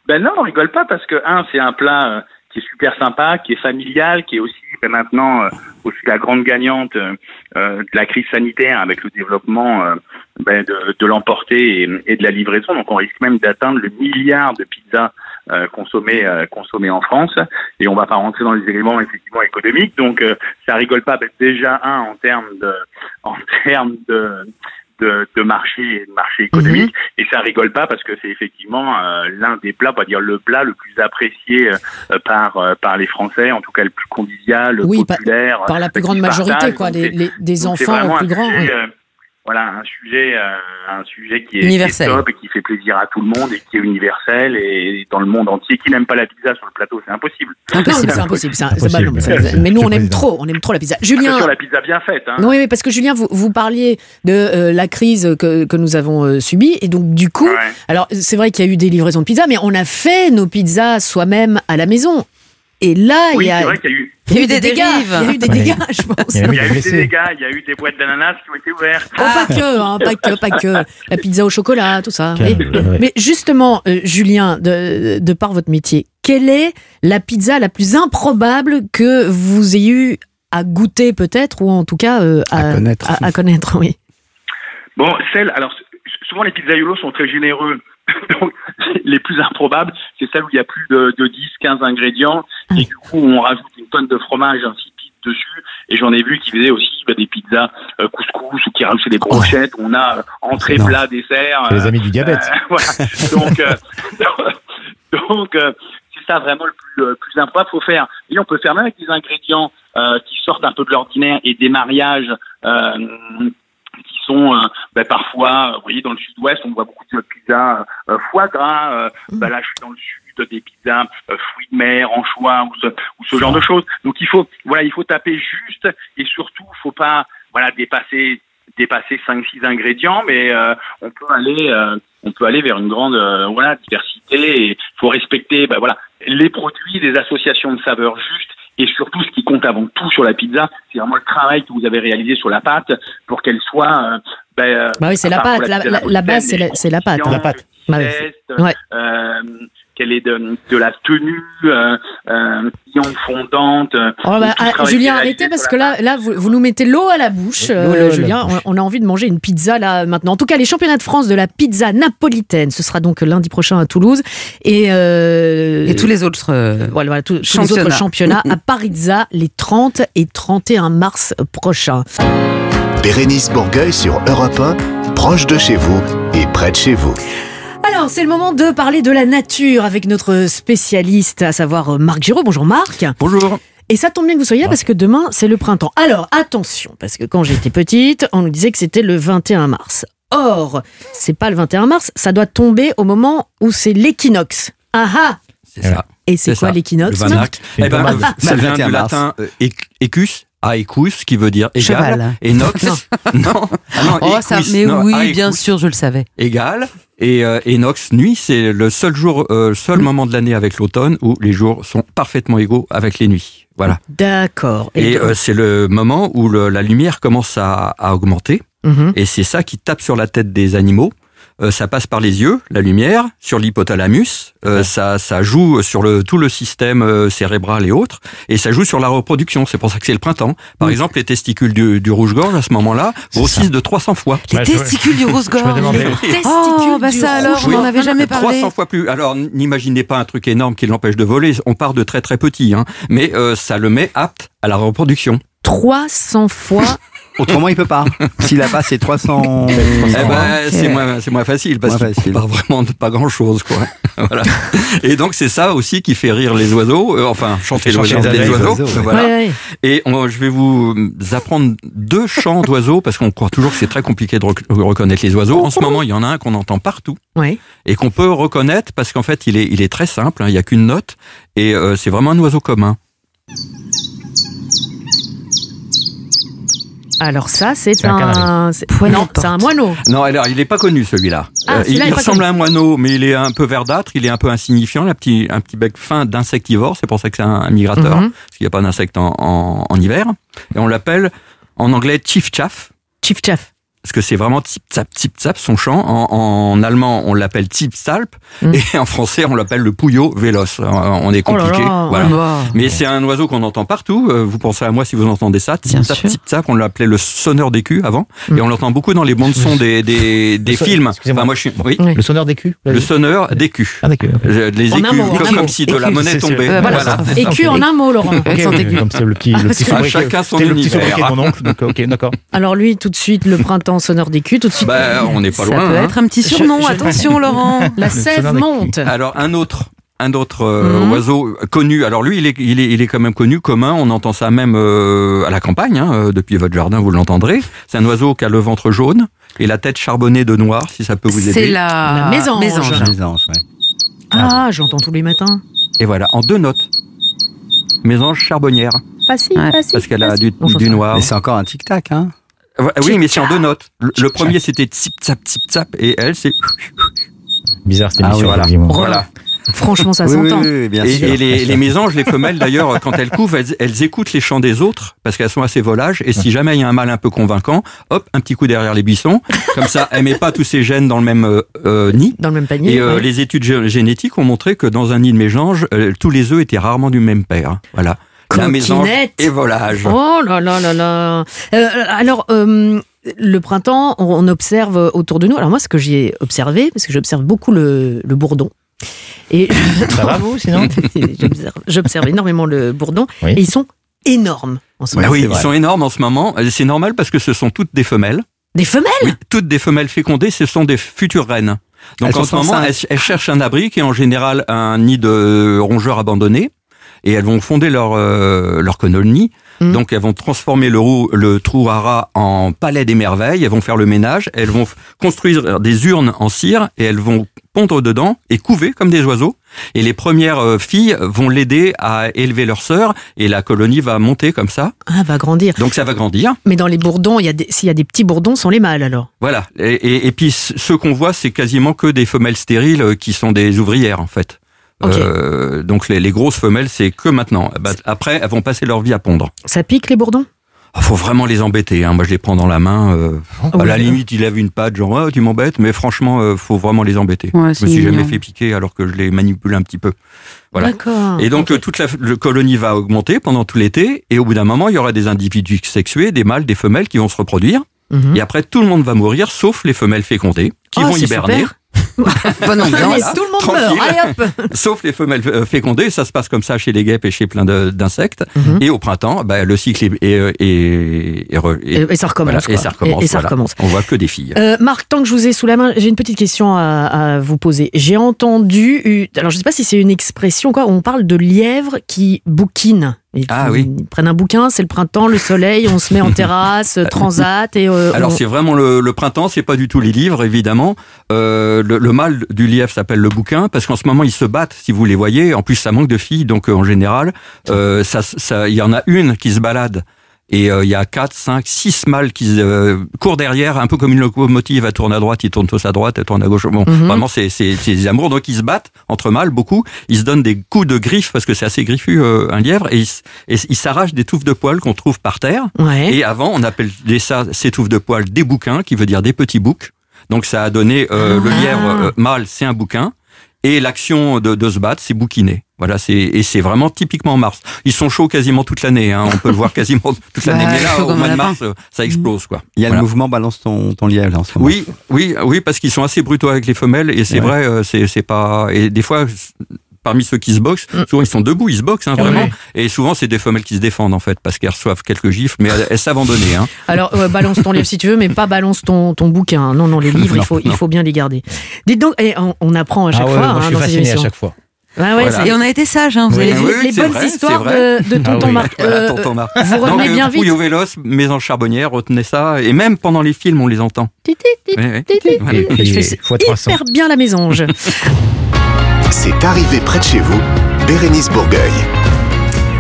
Ben non, on rigole pas parce que, un, c'est un plat euh, qui est super sympa, qui est familial, qui est aussi ben, maintenant euh, aussi la grande gagnante euh, euh, de la crise sanitaire avec le développement euh, ben, de, de l'emporter et, et de la livraison. Donc on risque même d'atteindre le milliard de pizzas euh, consommées euh, en France. Et on va pas rentrer dans les éléments effectivement économiques. Donc euh, ça rigole pas. Ben, déjà un en termes de [LAUGHS] en termes de de, de marché de marché économique et ça rigole pas parce que c'est effectivement euh, l'un des plats, on va dire le plat le plus apprécié euh, par euh, par les Français, en tout cas le plus convivial, le Oui, par- populaire, Par la euh, plus grande majorité, partage. quoi, des, les- des enfants aux plus grands. sujet, oui. Voilà, un sujet, euh, un sujet qui est, Universel. qui est top et qui fait plaisir à tout le monde et qui est universel et dans le monde entier. Qui n'aime pas la pizza sur le plateau, c'est impossible. Non, Impossible. c'est [LAUGHS] impossible. un- Impossible. bah non, mais mais nous, on aime trop, on aime trop la pizza. Julien, Attention, la pizza bien faite. Hein. oui, oui, parce que Julien, vous, vous parliez de euh, la crise que, que nous avons euh, subie, et donc du coup, Ouais. alors c'est vrai qu'il y a eu des livraisons de pizza, mais on a fait nos pizzas soi-même à la maison. Et là, Oui, il y a, c'est vrai qu'il y a eu. Il y a eu des dégâts. dérives. Il y a eu des dégâts, je pense. Il y a eu des dégâts, il y a eu des boîtes d'ananas qui ont été ouvertes. Oh, pas que, hein, pas que, pas que. La pizza au chocolat, tout ça. Mais, justement, euh, Julien, de, de par votre métier, quelle est la pizza la plus improbable que vous ayez eu à goûter peut-être, ou en tout cas euh, À connaître. À, à connaître, oui. Bon, celles, alors souvent les pizzaiolos sont très généreux. [LAUGHS] Donc, les plus improbables, c'est celles où il y a plus de, de 10, 15 ingrédients et du coup on rajoute une tonne de fromage insipide dessus. Et j'en ai vu qui faisaient aussi bah, des pizzas euh, couscous ou qui rajoutaient des brochettes. On a euh, entrée, Non. plat, dessert. Les amis du diabète. euh, [LAUGHS] voilà. Donc, euh, [LAUGHS] donc euh, c'est ça vraiment le plus, euh, plus improbable. Faut faire. Et on peut faire même avec des ingrédients euh, qui sortent un peu de l'ordinaire et des mariages. Sont euh, ben, parfois, euh, vous voyez, dans le sud-ouest, on voit beaucoup de pizzas euh, foie gras. euh, ben, là, je suis dans le sud, des pizzas euh, fruits de mer, anchois ou ce, ou ce genre de choses. Donc, il faut, voilà, il faut taper juste et surtout, faut pas, voilà, dépasser dépasser 5-6 ingrédients, mais euh, on peut aller euh, on peut aller vers une grande voilà diversité et il faut respecter bah, voilà les produits, les associations de saveurs justes et surtout ce qui compte avant tout sur la pizza, c'est vraiment le travail que vous avez réalisé sur la pâte pour qu'elle soit. euh, bah, euh, Bah oui, c'est la pâte. La, pizza la- la base, c'est la, pâte. La pâte. Bah ouais. euh, quelle est de, de la tenue, euh, euh, fondante. euh, Oh, bah, ah, Julien, arrêtez parce que là, là vous, vous nous mettez l'eau à la bouche, euh, à la Julien. bouche. On, on a envie de manger une pizza là maintenant. En tout cas, les championnats de France de la pizza napolitaine, ce sera donc lundi prochain à Toulouse. Et, euh, Et tous les autres. euh, voilà, voilà, tous, tous les championnats. autres championnats [LAUGHS] à Parizza les 30 et 31 mars prochains. Bérénice Bourgueil sur Europe 1, proche de chez vous et près de chez vous. Alors, c'est le moment de parler de la nature avec notre spécialiste, à savoir euh, Marc Giraud. Bonjour Marc. Bonjour. Et ça tombe bien que vous soyez là parce que demain, c'est le printemps. Alors, attention, parce que quand j'étais petite, on nous disait que c'était le 21 mars. Or, c'est pas le 21 mars, ça doit tomber au moment où c'est l'équinoxe. Ah ah C'est ça. Et c'est quoi l'équinoxe Le Vanac. Une Eh ben, ça Le vient 21 du latin euh, aecus, qui veut dire égal. Cheval. Et nox. non. [LAUGHS] Ah non, Oh, ça, mais non, oui, aecus, bien sûr, je le savais. Égal. Et, euh, et nox, nuit, c'est le seul jour, euh, seul Mm. moment de l'année avec l'automne où les jours sont parfaitement égaux avec les nuits. Voilà. D'accord. Et euh, c'est le moment où le- la lumière commence à, à augmenter. Mhm. Et c'est ça qui tape sur la tête des animaux. Euh, ça passe par les yeux, la lumière, sur l'hypothalamus. Euh, ça, ça joue sur le, tout le système euh, cérébral et autres. Et ça joue sur la reproduction. C'est pour ça que c'est le printemps. Par exemple, les testicules du, du rouge-gorge, à ce moment-là, grossissent de 300 fois. Les je- testicules du Je. Testicules Oh, bah du ça alors, on n'en avait jamais parlé. 300 fois plus. Alors, n'imaginez pas un truc énorme qui l'empêche de voler. On part de très très petit, hein. mais euh, ça le met apte à la reproduction. 300 fois. [LAUGHS] Autrement, il peut pas. S'il a pas ses 300. Eh ben, ok. c'est moins, c'est moins facile parce Moins qu'il part vraiment de pas grand chose, quoi. [LAUGHS] voilà. Et donc c'est ça aussi qui fait rire les oiseaux, euh, enfin chanter les les les oiseaux. les oiseaux, ouais. voilà. Ouais, ouais. Et on- je vais vous apprendre deux chants d'oiseaux parce qu'on croit toujours que c'est très compliqué de rec- reconnaître les oiseaux. En ce moment, il y en a un qu'on entend partout Ouais. et qu'on peut reconnaître parce qu'en fait, il est, il est très simple. hein, il n'y a qu'une note et euh, c'est vraiment un oiseau commun. Alors ça, c'est un Non, c'est un moineau. Non, alors il n'est pas connu celui-là. Ah, Euh, il, ressemble connu. à un moineau, mais il est un peu verdâtre, il est un peu insignifiant, il a un petit, un petit bec fin d'insectivore, c'est pour ça que c'est un, un migrateur, Mhm. parce qu'il n'y a pas d'insectes en, en, en hiver. Et on l'appelle en anglais chief chaff, Chief Chaff. Parce que c'est vraiment tip tap tip tap son chant. En, en allemand, on l'appelle tip salp, Mm. et en français, on l'appelle le pouillot véloce. Alors, On est Oh là compliqué. là. voilà. Mais c'est un oiseau qu'on entend partout. Euh, Vous pensez à moi si vous entendez ça. Tip tap sûr. tip tap. On l'appelait le sonneur d'écu avant, Mm. et on l'entend beaucoup dans les bandes son des des, des films. excusez-moi. moi, je suis. Oui. Le sonneur des culs Le sonneur d'écu. Ah, d'accord. ok. Euh, Les écus, mot, comme, si de la monnaie tombait. c'est- voilà. Voilà. Écu en un mot, Laurent. Comme c'est le petit, Ah, [LAUGHS] chacun son univers. mon oncle. Donc, ok, d'accord. Alors lui, tout de suite, le printemps sonneur des culs, tout de suite. Bah, on n'est pas Ça loin. peut hein. être un petit surnom, Je- je- attention Laurent. la sève monte. Alors un autre, un autre euh, Mhm. oiseau connu. Alors lui, il est, il est, il est quand même connu, commun. On entend ça même euh, à la campagne. hein, euh, depuis votre jardin, vous l'entendrez. C'est un oiseau qui a le ventre jaune et la tête charbonnée de noir, si ça peut vous C'est aider. la, La mésange. Ouais. Ah, j'entends tous les matins. Et voilà, en deux notes. Mésange charbonnière, Facile, Ouais. facile. parce qu'elle a du, du noir. Mais c'est encore un tic-tac, hein. Oui, mais c'est en deux notes. Le, premier, c'était tip tap tip tap, et elle, c'est Bizarre cette Ah émission. oui, voilà. voilà. Franchement, ça oui, s'entend. oui, oui, bien Et, sûr. et les, les mésanges, les femelles d'ailleurs, [LAUGHS] quand elles couvent, elles, elles écoutent les chants des autres parce qu'elles sont assez volages. Et si jamais il y a un mâle un peu convaincant, hop, un petit coup derrière les buissons. Comme ça, elle met pas tous ses gènes dans le même euh, euh, nid. Dans le même panier. Et euh, ouais. les études gé- génétiques ont montré que dans un nid de mésange, euh, tous les œufs étaient rarement du même père. Voilà. La Coquinette. et volage. Oh là là là là. Euh, alors, euh, le printemps, on, observe autour de nous. Alors moi, ce que j'ai observé, parce que j'observe beaucoup le, le bourdon. Et [LAUGHS] vous sinon [LAUGHS] j'observe, j'observe énormément le bourdon. Oui. Et ils sont énormes en ce Bah moment. oui, ils vrai. sont énormes en ce moment. Euh, C'est normal parce que ce sont toutes des femelles. Des femelles? Oui, toutes des femelles fécondées, ce sont des futures reines. Donc Elles en ce moment, elles, cherchent un abri qui est en général un nid de rongeurs abandonnés. Et elles vont fonder leur, euh, leur colonie Mhm. Donc elles vont transformer le, le trou rats en palais des merveilles, elles vont faire le ménage, elles vont construire des urnes en cire et elles vont pondre dedans et couver comme des oiseaux. Et les premières euh, filles vont l'aider à élever leur sœur et la colonie va monter comme ça. Ah, va grandir. Donc ça va grandir. Mais dans les bourdons, s'il y a des petits bourdons, sont les mâles alors. Voilà. Et, et, et puis c- ceux qu'on voit, c'est quasiment que des femelles stériles euh, qui sont des ouvrières en fait. Euh, donc les, les grosses femelles, c'est que maintenant. Bah, après, elles vont passer leur vie à pondre. Ça pique les bourdons? Il faut vraiment les embêter. Hein. Moi, je les prends dans la main. euh, à oui. la limite, il lève une patte, genre oh, tu m'embêtes, mais franchement, euh, faut vraiment les embêter. Ouais, je me suis mignon. jamais fait piquer alors que je les manipule un petit peu. Voilà. D'accord. Et donc toute la le colonie va augmenter pendant tout l'été, et au bout d'un moment, il y aura des individus sexués, des mâles, des femelles qui vont se reproduire. Mhm. Et après, tout le monde va mourir, sauf les femelles fécondées, qui Oh, vont hiberner. super. Bonne [LAUGHS] ambiance. Voilà, tout le monde tranquille. meurt. Allez hop. [LAUGHS] sauf les femelles euh, fécondées. Ça se passe comme ça chez les guêpes et chez plein d'insectes. Mhm. Et au printemps, bah, le cycle est, est, est- est re- est- Et, et ça recommence. voilà, et ça recommence. Et, et ça voilà. recommence. On voit que des filles. Euh, Marc, tant que je vous ai sous la main, j'ai une petite question à, à vous poser. J'ai entendu, euh, alors je ne sais pas si c'est une expression quoi, on parle de lièvre qui bouquine. Ils, Ah oui. Ils prennent un bouquin, c'est le printemps, le soleil, on se met en [LAUGHS] terrasse, transat et. euh, Alors on- c'est vraiment le, le printemps, c'est pas du tout les livres évidemment. Euh, le, le mâle du lièvre s'appelle le bouquin parce qu'en ce moment ils se battent. Si vous les voyez, en plus ça manque de filles, donc euh, en général, euh, ça, ça, il y en a une qui se balade. Et euh, il y a 4, 5, 6 mâles qui euh, courent derrière, un peu comme une locomotive, elle tourne à droite, ils tournent tous à droite, elle tourne à gauche. Bon, Mhm. vraiment, c'est des amours. Donc, ils se battent entre mâles, beaucoup. Ils se donnent des coups de griffes, parce que c'est assez griffu, euh, un lièvre, et ils s- et ils s'arrachent des touffes de poils qu'on trouve par terre. Ouais. Et avant, on appelait ça, ces touffes de poils, des bouquins, qui veut dire des petits boucs. Donc ça a donné euh, le Ah. lièvre euh, mâle, c'est un bouquin. Et l'action de, de se battre, c'est bouquiner. Voilà, c'est et c'est vraiment typiquement Mars. Ils sont chauds quasiment toute l'année. Hein, on peut le voir [LAUGHS] quasiment toute l'année. Mais là, [LAUGHS] au mois de mars, euh, ça explose quoi. Il y a Voilà. le mouvement balance ton, ton lièvre là, en ce moment. Oui, oui, oui, parce qu'ils sont assez brutaux avec les femelles et c'est Ouais. vrai, c'est c'est pas et des fois. Parmi ceux qui se boxent, Mm. souvent ils sont debout, ils se boxent hein, Ah vraiment. ouais. Et souvent c'est des femelles qui se défendent en fait parce qu'elles reçoivent quelques gifles, mais elles, elles savent en donner. Hein. [LAUGHS] Alors, balance ton livre si tu veux, mais pas balance ton, ton bouquin. Non, non, les [LAUGHS] livres, il, Non, faut, il faut bien les garder. Dites donc, et on, on apprend à chaque Ah ouais, fois moi, hein, je suis dans ces fasciné à chaque fois. Ouais, Voilà. Et on a été sages, hein, vous les, avez vu. oui, les bonnes vrai, histoires de, de tonton Ah oui. Marc. Voilà, Euh, tonton Marc. vous revenez bien vite. Au vélos, maison charbonnière, retenez ça. Et même pendant les films, on les entend. Je fais fois 300. hyper bien la mésange. [LAUGHS] C'est arrivé près de chez vous, Bérénice Bourgueil.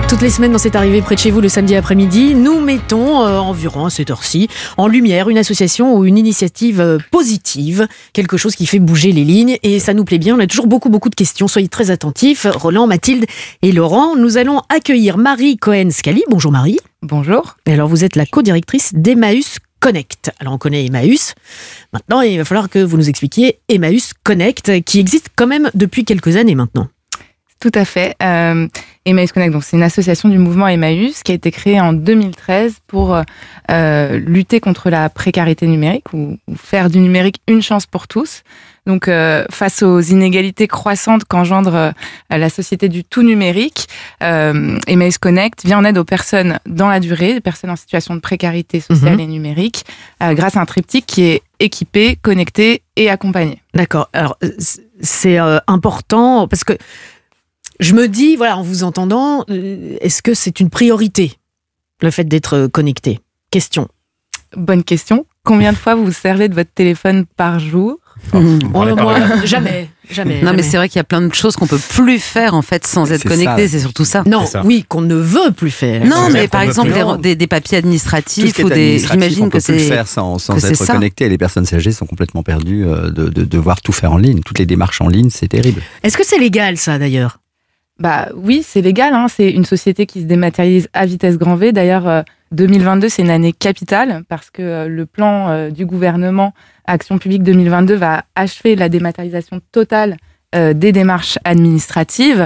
Toutes les semaines dans cette arrivée près de chez vous le samedi après-midi, nous mettons euh, environ à cette heure-ci en lumière une association ou une initiative euh, positive, quelque chose qui fait bouger les lignes et ça nous plaît bien. On a toujours beaucoup beaucoup de questions. Soyez très attentifs. Roland, Mathilde et Laurent, nous allons accueillir Marie Cohen-Scali. Bonjour Marie. Bonjour. Et alors vous êtes la co-directrice d'Emmaüs Connect. Alors on connaît Emmaüs. Maintenant, il va falloir que vous nous expliquiez Emmaüs Connect qui existe quand même depuis quelques années maintenant. Tout à fait. Euh, Emmaüs Connect, c'est une association du mouvement Emmaüs qui a été créée en 2013 pour euh, lutter contre la précarité numérique ou faire du numérique une chance pour tous. Donc, euh, face aux inégalités croissantes qu'engendre euh, la société du tout numérique, euh, Emmaüs Connect vient en aide aux personnes dans la durée, des personnes en situation de précarité sociale Mhm. et numérique, euh, grâce à un triptyque qui est équipé, connecté et accompagné. D'accord. Alors, euh, c'est euh, important parce que je me dis, voilà, en vous entendant, est-ce que c'est une priorité, le fait d'être connecté? Question. Bonne question. Combien de fois vous vous servez de votre téléphone par jour? Mhm. On Oh, pas moi, [LAUGHS] jamais, jamais. Non, mais jamais. c'est vrai qu'il y a plein de choses qu'on peut plus faire en fait sans être connecté. C'est surtout ça. Non, ça. oui, qu'on ne veut plus faire. Non, mais par exemple des, des- des papiers administratifs ou des. J'imagine peut que plus le c'est. faire sans, être connecté. Et les personnes âgées sont complètement perdues euh, de, de devoir tout faire en ligne. Toutes les démarches en ligne, c'est terrible. Est-ce que c'est légal, ça, d'ailleurs? Bah oui, c'est légal. Hein. C'est une société qui se dématérialise à vitesse grand V. D'ailleurs, euh, 2022, c'est une année capitale parce que euh, le plan euh, du gouvernement Action publique 2022 va achever la dématérialisation totale euh, des démarches administratives.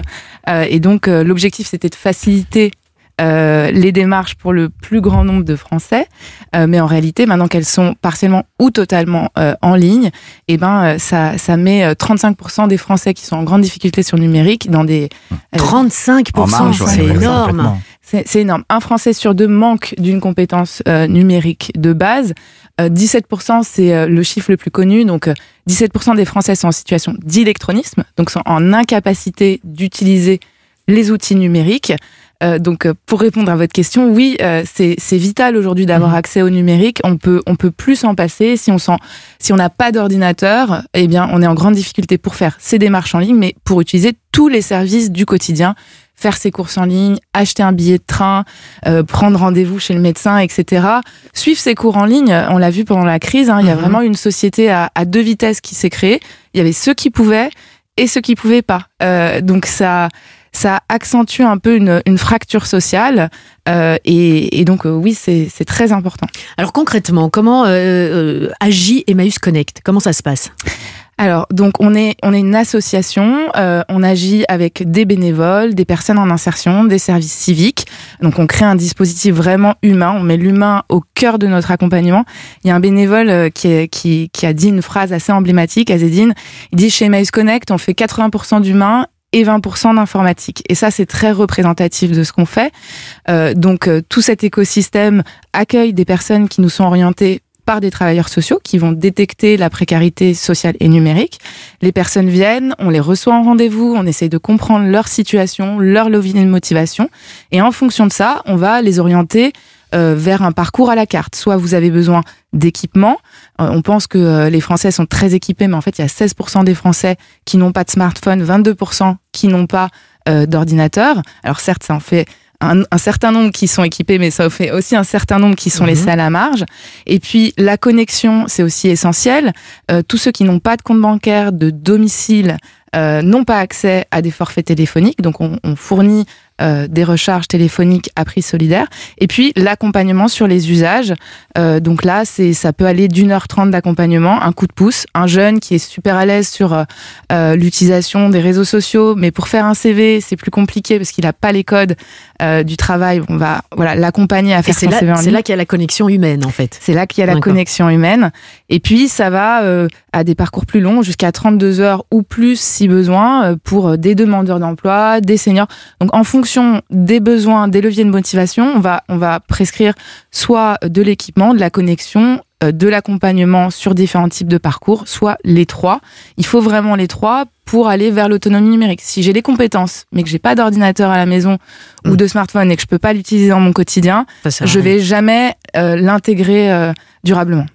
Et donc, l'objectif, c'était de faciliter euh, les démarches pour le plus grand nombre de Français. Euh, mais en réalité, maintenant qu'elles sont partiellement ou totalement euh, en ligne, eh ben, euh, ça, ça met euh, 35% des Français qui sont en grande difficulté sur le numérique dans des... euh, 35%, En marge, ouais, c'est énorme. C'est c'est énorme. Un Français sur deux manque d'une compétence euh, numérique de base. Euh, 17%, c'est euh, le chiffre le plus connu. Donc, euh, 17% des Français sont en situation d'électronisme, donc sont en incapacité d'utiliser les outils numériques. Euh, donc, euh, pour répondre à votre question, oui, euh, c'est vital aujourd'hui d'avoir Mhm. accès au numérique. On peut, on peut plus s'en passer. Si on s'en, si on n'a pas d'ordinateur, eh bien, on est en grande difficulté pour faire ces démarches en ligne, mais pour utiliser tous les services du quotidien, faire ses courses en ligne, acheter un billet de train, euh, prendre rendez-vous chez le médecin, etc. Suivre ses cours en ligne, on l'a vu pendant la crise, hein, il y a Mhm. vraiment une société à, à deux vitesses qui s'est créée. Il y avait ceux qui pouvaient et ceux qui pouvaient pas. Euh, donc ça, ça accentue un peu une, une fracture sociale. euh, et, et donc euh, oui, c'est très important. Alors concrètement, comment euh, euh, agit Emmaüs Connect Comment ça se passe? Alors, donc on est on est une association, euh, on agit avec des bénévoles, des personnes en insertion, des services civiques. Donc on crée un dispositif vraiment humain, on met l'humain au cœur de notre accompagnement. Il y a un bénévole euh, qui, est- qui, qui a dit une phrase assez emblématique, Azedine, il dit chez Emmaüs Connect, on fait 80% d'humain et 20% d'informatique. Et ça, c'est très représentatif de ce qu'on fait. Euh, donc, euh, tout cet écosystème accueille des personnes qui nous sont orientées par des travailleurs sociaux qui vont détecter la précarité sociale et numérique. Les personnes viennent, on les reçoit en rendez-vous, on essaye de comprendre leur situation, leur levier de motivation. Et en fonction de ça, on va les orienter euh, vers un parcours à la carte. Soit vous avez besoin d'équipement. Euh, on pense que euh, les Français sont très équipés, mais en fait, il y a 16% des Français qui n'ont pas de smartphone, 22% qui n'ont pas euh, d'ordinateur. Alors certes, ça en fait un, un certain nombre qui sont équipés, mais ça en fait aussi un certain nombre qui sont Mhm. laissés à la marge. Et puis la connexion, c'est aussi essentiel. Euh, tous ceux qui n'ont pas de compte bancaire, de domicile, euh, n'ont pas accès à des forfaits téléphoniques. Donc on, on fournit euh, des recharges téléphoniques à prix solidaire. Et puis l'accompagnement sur les usages. Euh, donc là, c'est ça peut aller d'une heure trente d'accompagnement, un coup de pouce, un jeune qui est super à l'aise sur euh, euh, l'utilisation des réseaux sociaux, mais pour faire un CV, c'est plus compliqué parce qu'il n'a pas les codes euh, du travail. On va voilà l'accompagner à faire c'est son là, CV en c'est ligne. là qu'il y a la connexion humaine en fait. C'est là qu'il y a la connexion humaine. Et puis, ça va euh, à des parcours plus longs, jusqu'à 32 heures ou plus si besoin, pour des demandeurs d'emploi, des seniors. Donc, en fonction des besoins, des leviers de motivation, on va, on va prescrire soit de l'équipement, de la connexion, euh, de l'accompagnement sur différents types de parcours, soit les trois. Il faut vraiment les trois pour aller vers l'autonomie numérique. Si j'ai les compétences, mais que j'ai pas d'ordinateur à la maison ou Mm. de smartphone et que je peux pas l'utiliser dans mon quotidien, je vais jamais euh, l'intégrer euh, durablement.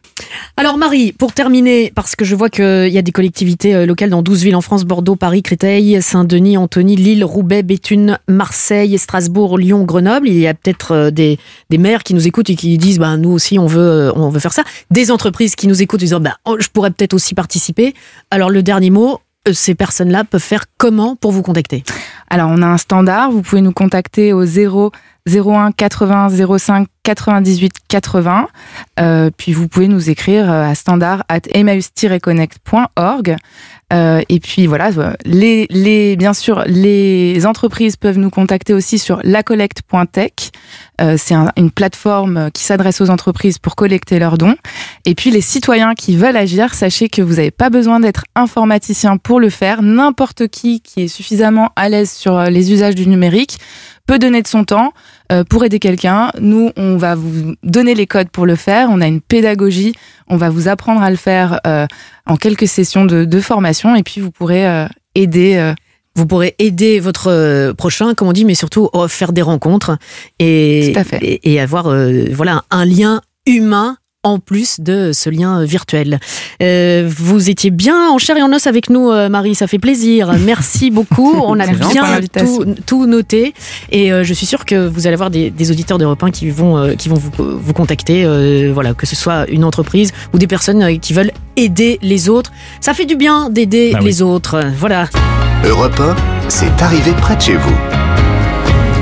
Alors Marie, pour terminer, parce que je vois qu'il y a des collectivités euh, locales dans 12 villes en France, Bordeaux, Paris, Créteil, Saint-Denis, Antony, Lille, Roubaix, Béthune, Marseille, Strasbourg, Lyon, Grenoble. Il y a peut-être euh, des, maires qui nous écoutent et qui disent, bah, nous aussi, on veut, euh, on veut faire ça. Des entreprises qui nous écoutent en disant, bah, oh, je pourrais peut-être aussi participer. Alors le dernier mot, ces personnes-là peuvent faire comment pour vous contacter? Alors, on a un standard. Vous pouvez nous contacter au 0 01 80 05 98 80. Euh, puis vous pouvez nous écrire euh, à standard at emmaüs-connect.org. Euh, et puis voilà, euh, les, les, bien sûr, les entreprises peuvent nous contacter aussi sur lacollecte.tech. Euh, c'est un- une plateforme qui s'adresse aux entreprises pour collecter leurs dons. Et puis les citoyens qui veulent agir, sachez que vous n'avez pas besoin d'être informaticien pour le faire. N'importe qui qui est suffisamment à l'aise sur les usages du numérique peut donner de son temps euh, pour aider quelqu'un. Nous, on va vous donner les codes pour le faire. On a une pédagogie. On va vous apprendre à le faire euh, en quelques sessions de, de formation. Et puis, vous pourrez euh, aider. vous pourrez aider votre prochain, comme on dit, mais surtout euh, faire des rencontres et, Tout à fait. et, et avoir voilà un lien humain en plus de ce lien virtuel. Euh, vous étiez bien en chair et en os avec nous, euh, Marie, ça fait plaisir. Merci [LAUGHS] beaucoup. On a bien tout, tout noté et euh, je suis sûre que vous allez avoir des, des auditeurs d'Europe 1 qui vont, euh, qui vont vous, vous contacter, euh, voilà, que ce soit une entreprise ou des personnes euh, qui veulent aider les autres. Ça fait du bien d'aider Bah oui. les autres. Voilà. Europe 1, c'est arrivé près de chez vous.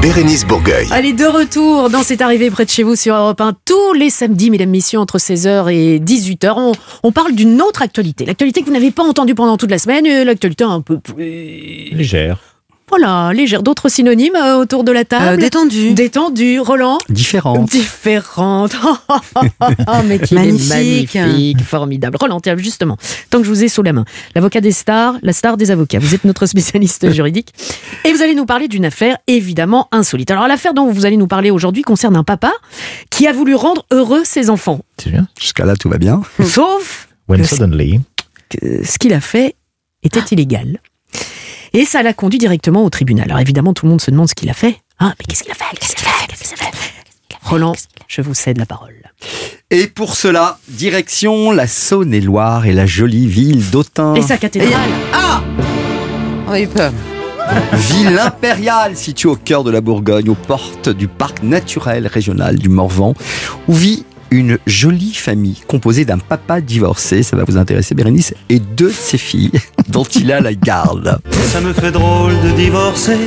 Bérénice Bourgueil. Allez, de retour dans cette arrivée près de chez vous sur Europe 1 tous les samedis, mesdames, messieurs, entre 16h et 18h. On, on parle d'une autre actualité. L'actualité que vous n'avez pas entendue pendant toute la semaine, et l'actualité un peu plus... Légère. Voilà, légère. D'autres synonymes euh, autour de la Euh, table détendu. Détendu. Roland Différente. Différente. [LAUGHS] Oh, [LAUGHS] mais est Magnifique. magnifique, formidable. Roland, tiens, justement, tant que je vous ai sous la main, l'avocat des stars, la star des avocats. Vous êtes notre spécialiste [LAUGHS] juridique et vous allez nous parler d'une affaire évidemment insolite. Alors l'affaire dont vous allez nous parler aujourd'hui concerne un papa qui a voulu rendre heureux ses enfants, C'est bien. Jusqu'à là, tout va bien. sauf When Que- suddenly. que ce qu'il a fait était illégal. Et ça l'a conduit directement au tribunal. Alors évidemment, tout le monde se demande ce qu'il a fait. Ah, mais qu'est-ce qu'il a fait? Qu'est-ce qu'il a fait? Qu'est-ce qu'il a fait? Roland, je vous cède la parole. Et pour cela, direction la Saône-et-Loire et la jolie ville d'Autun. Et sa cathédrale On a eu peur. Ville impériale située au cœur de la Bourgogne, aux portes du parc naturel régional du Morvan, où vit une jolie famille composée d'un papa divorcé, ça va vous intéresser Bérénice, et deux de ses filles [LAUGHS] dont il a la garde. Ça me fait drôle de divorcer,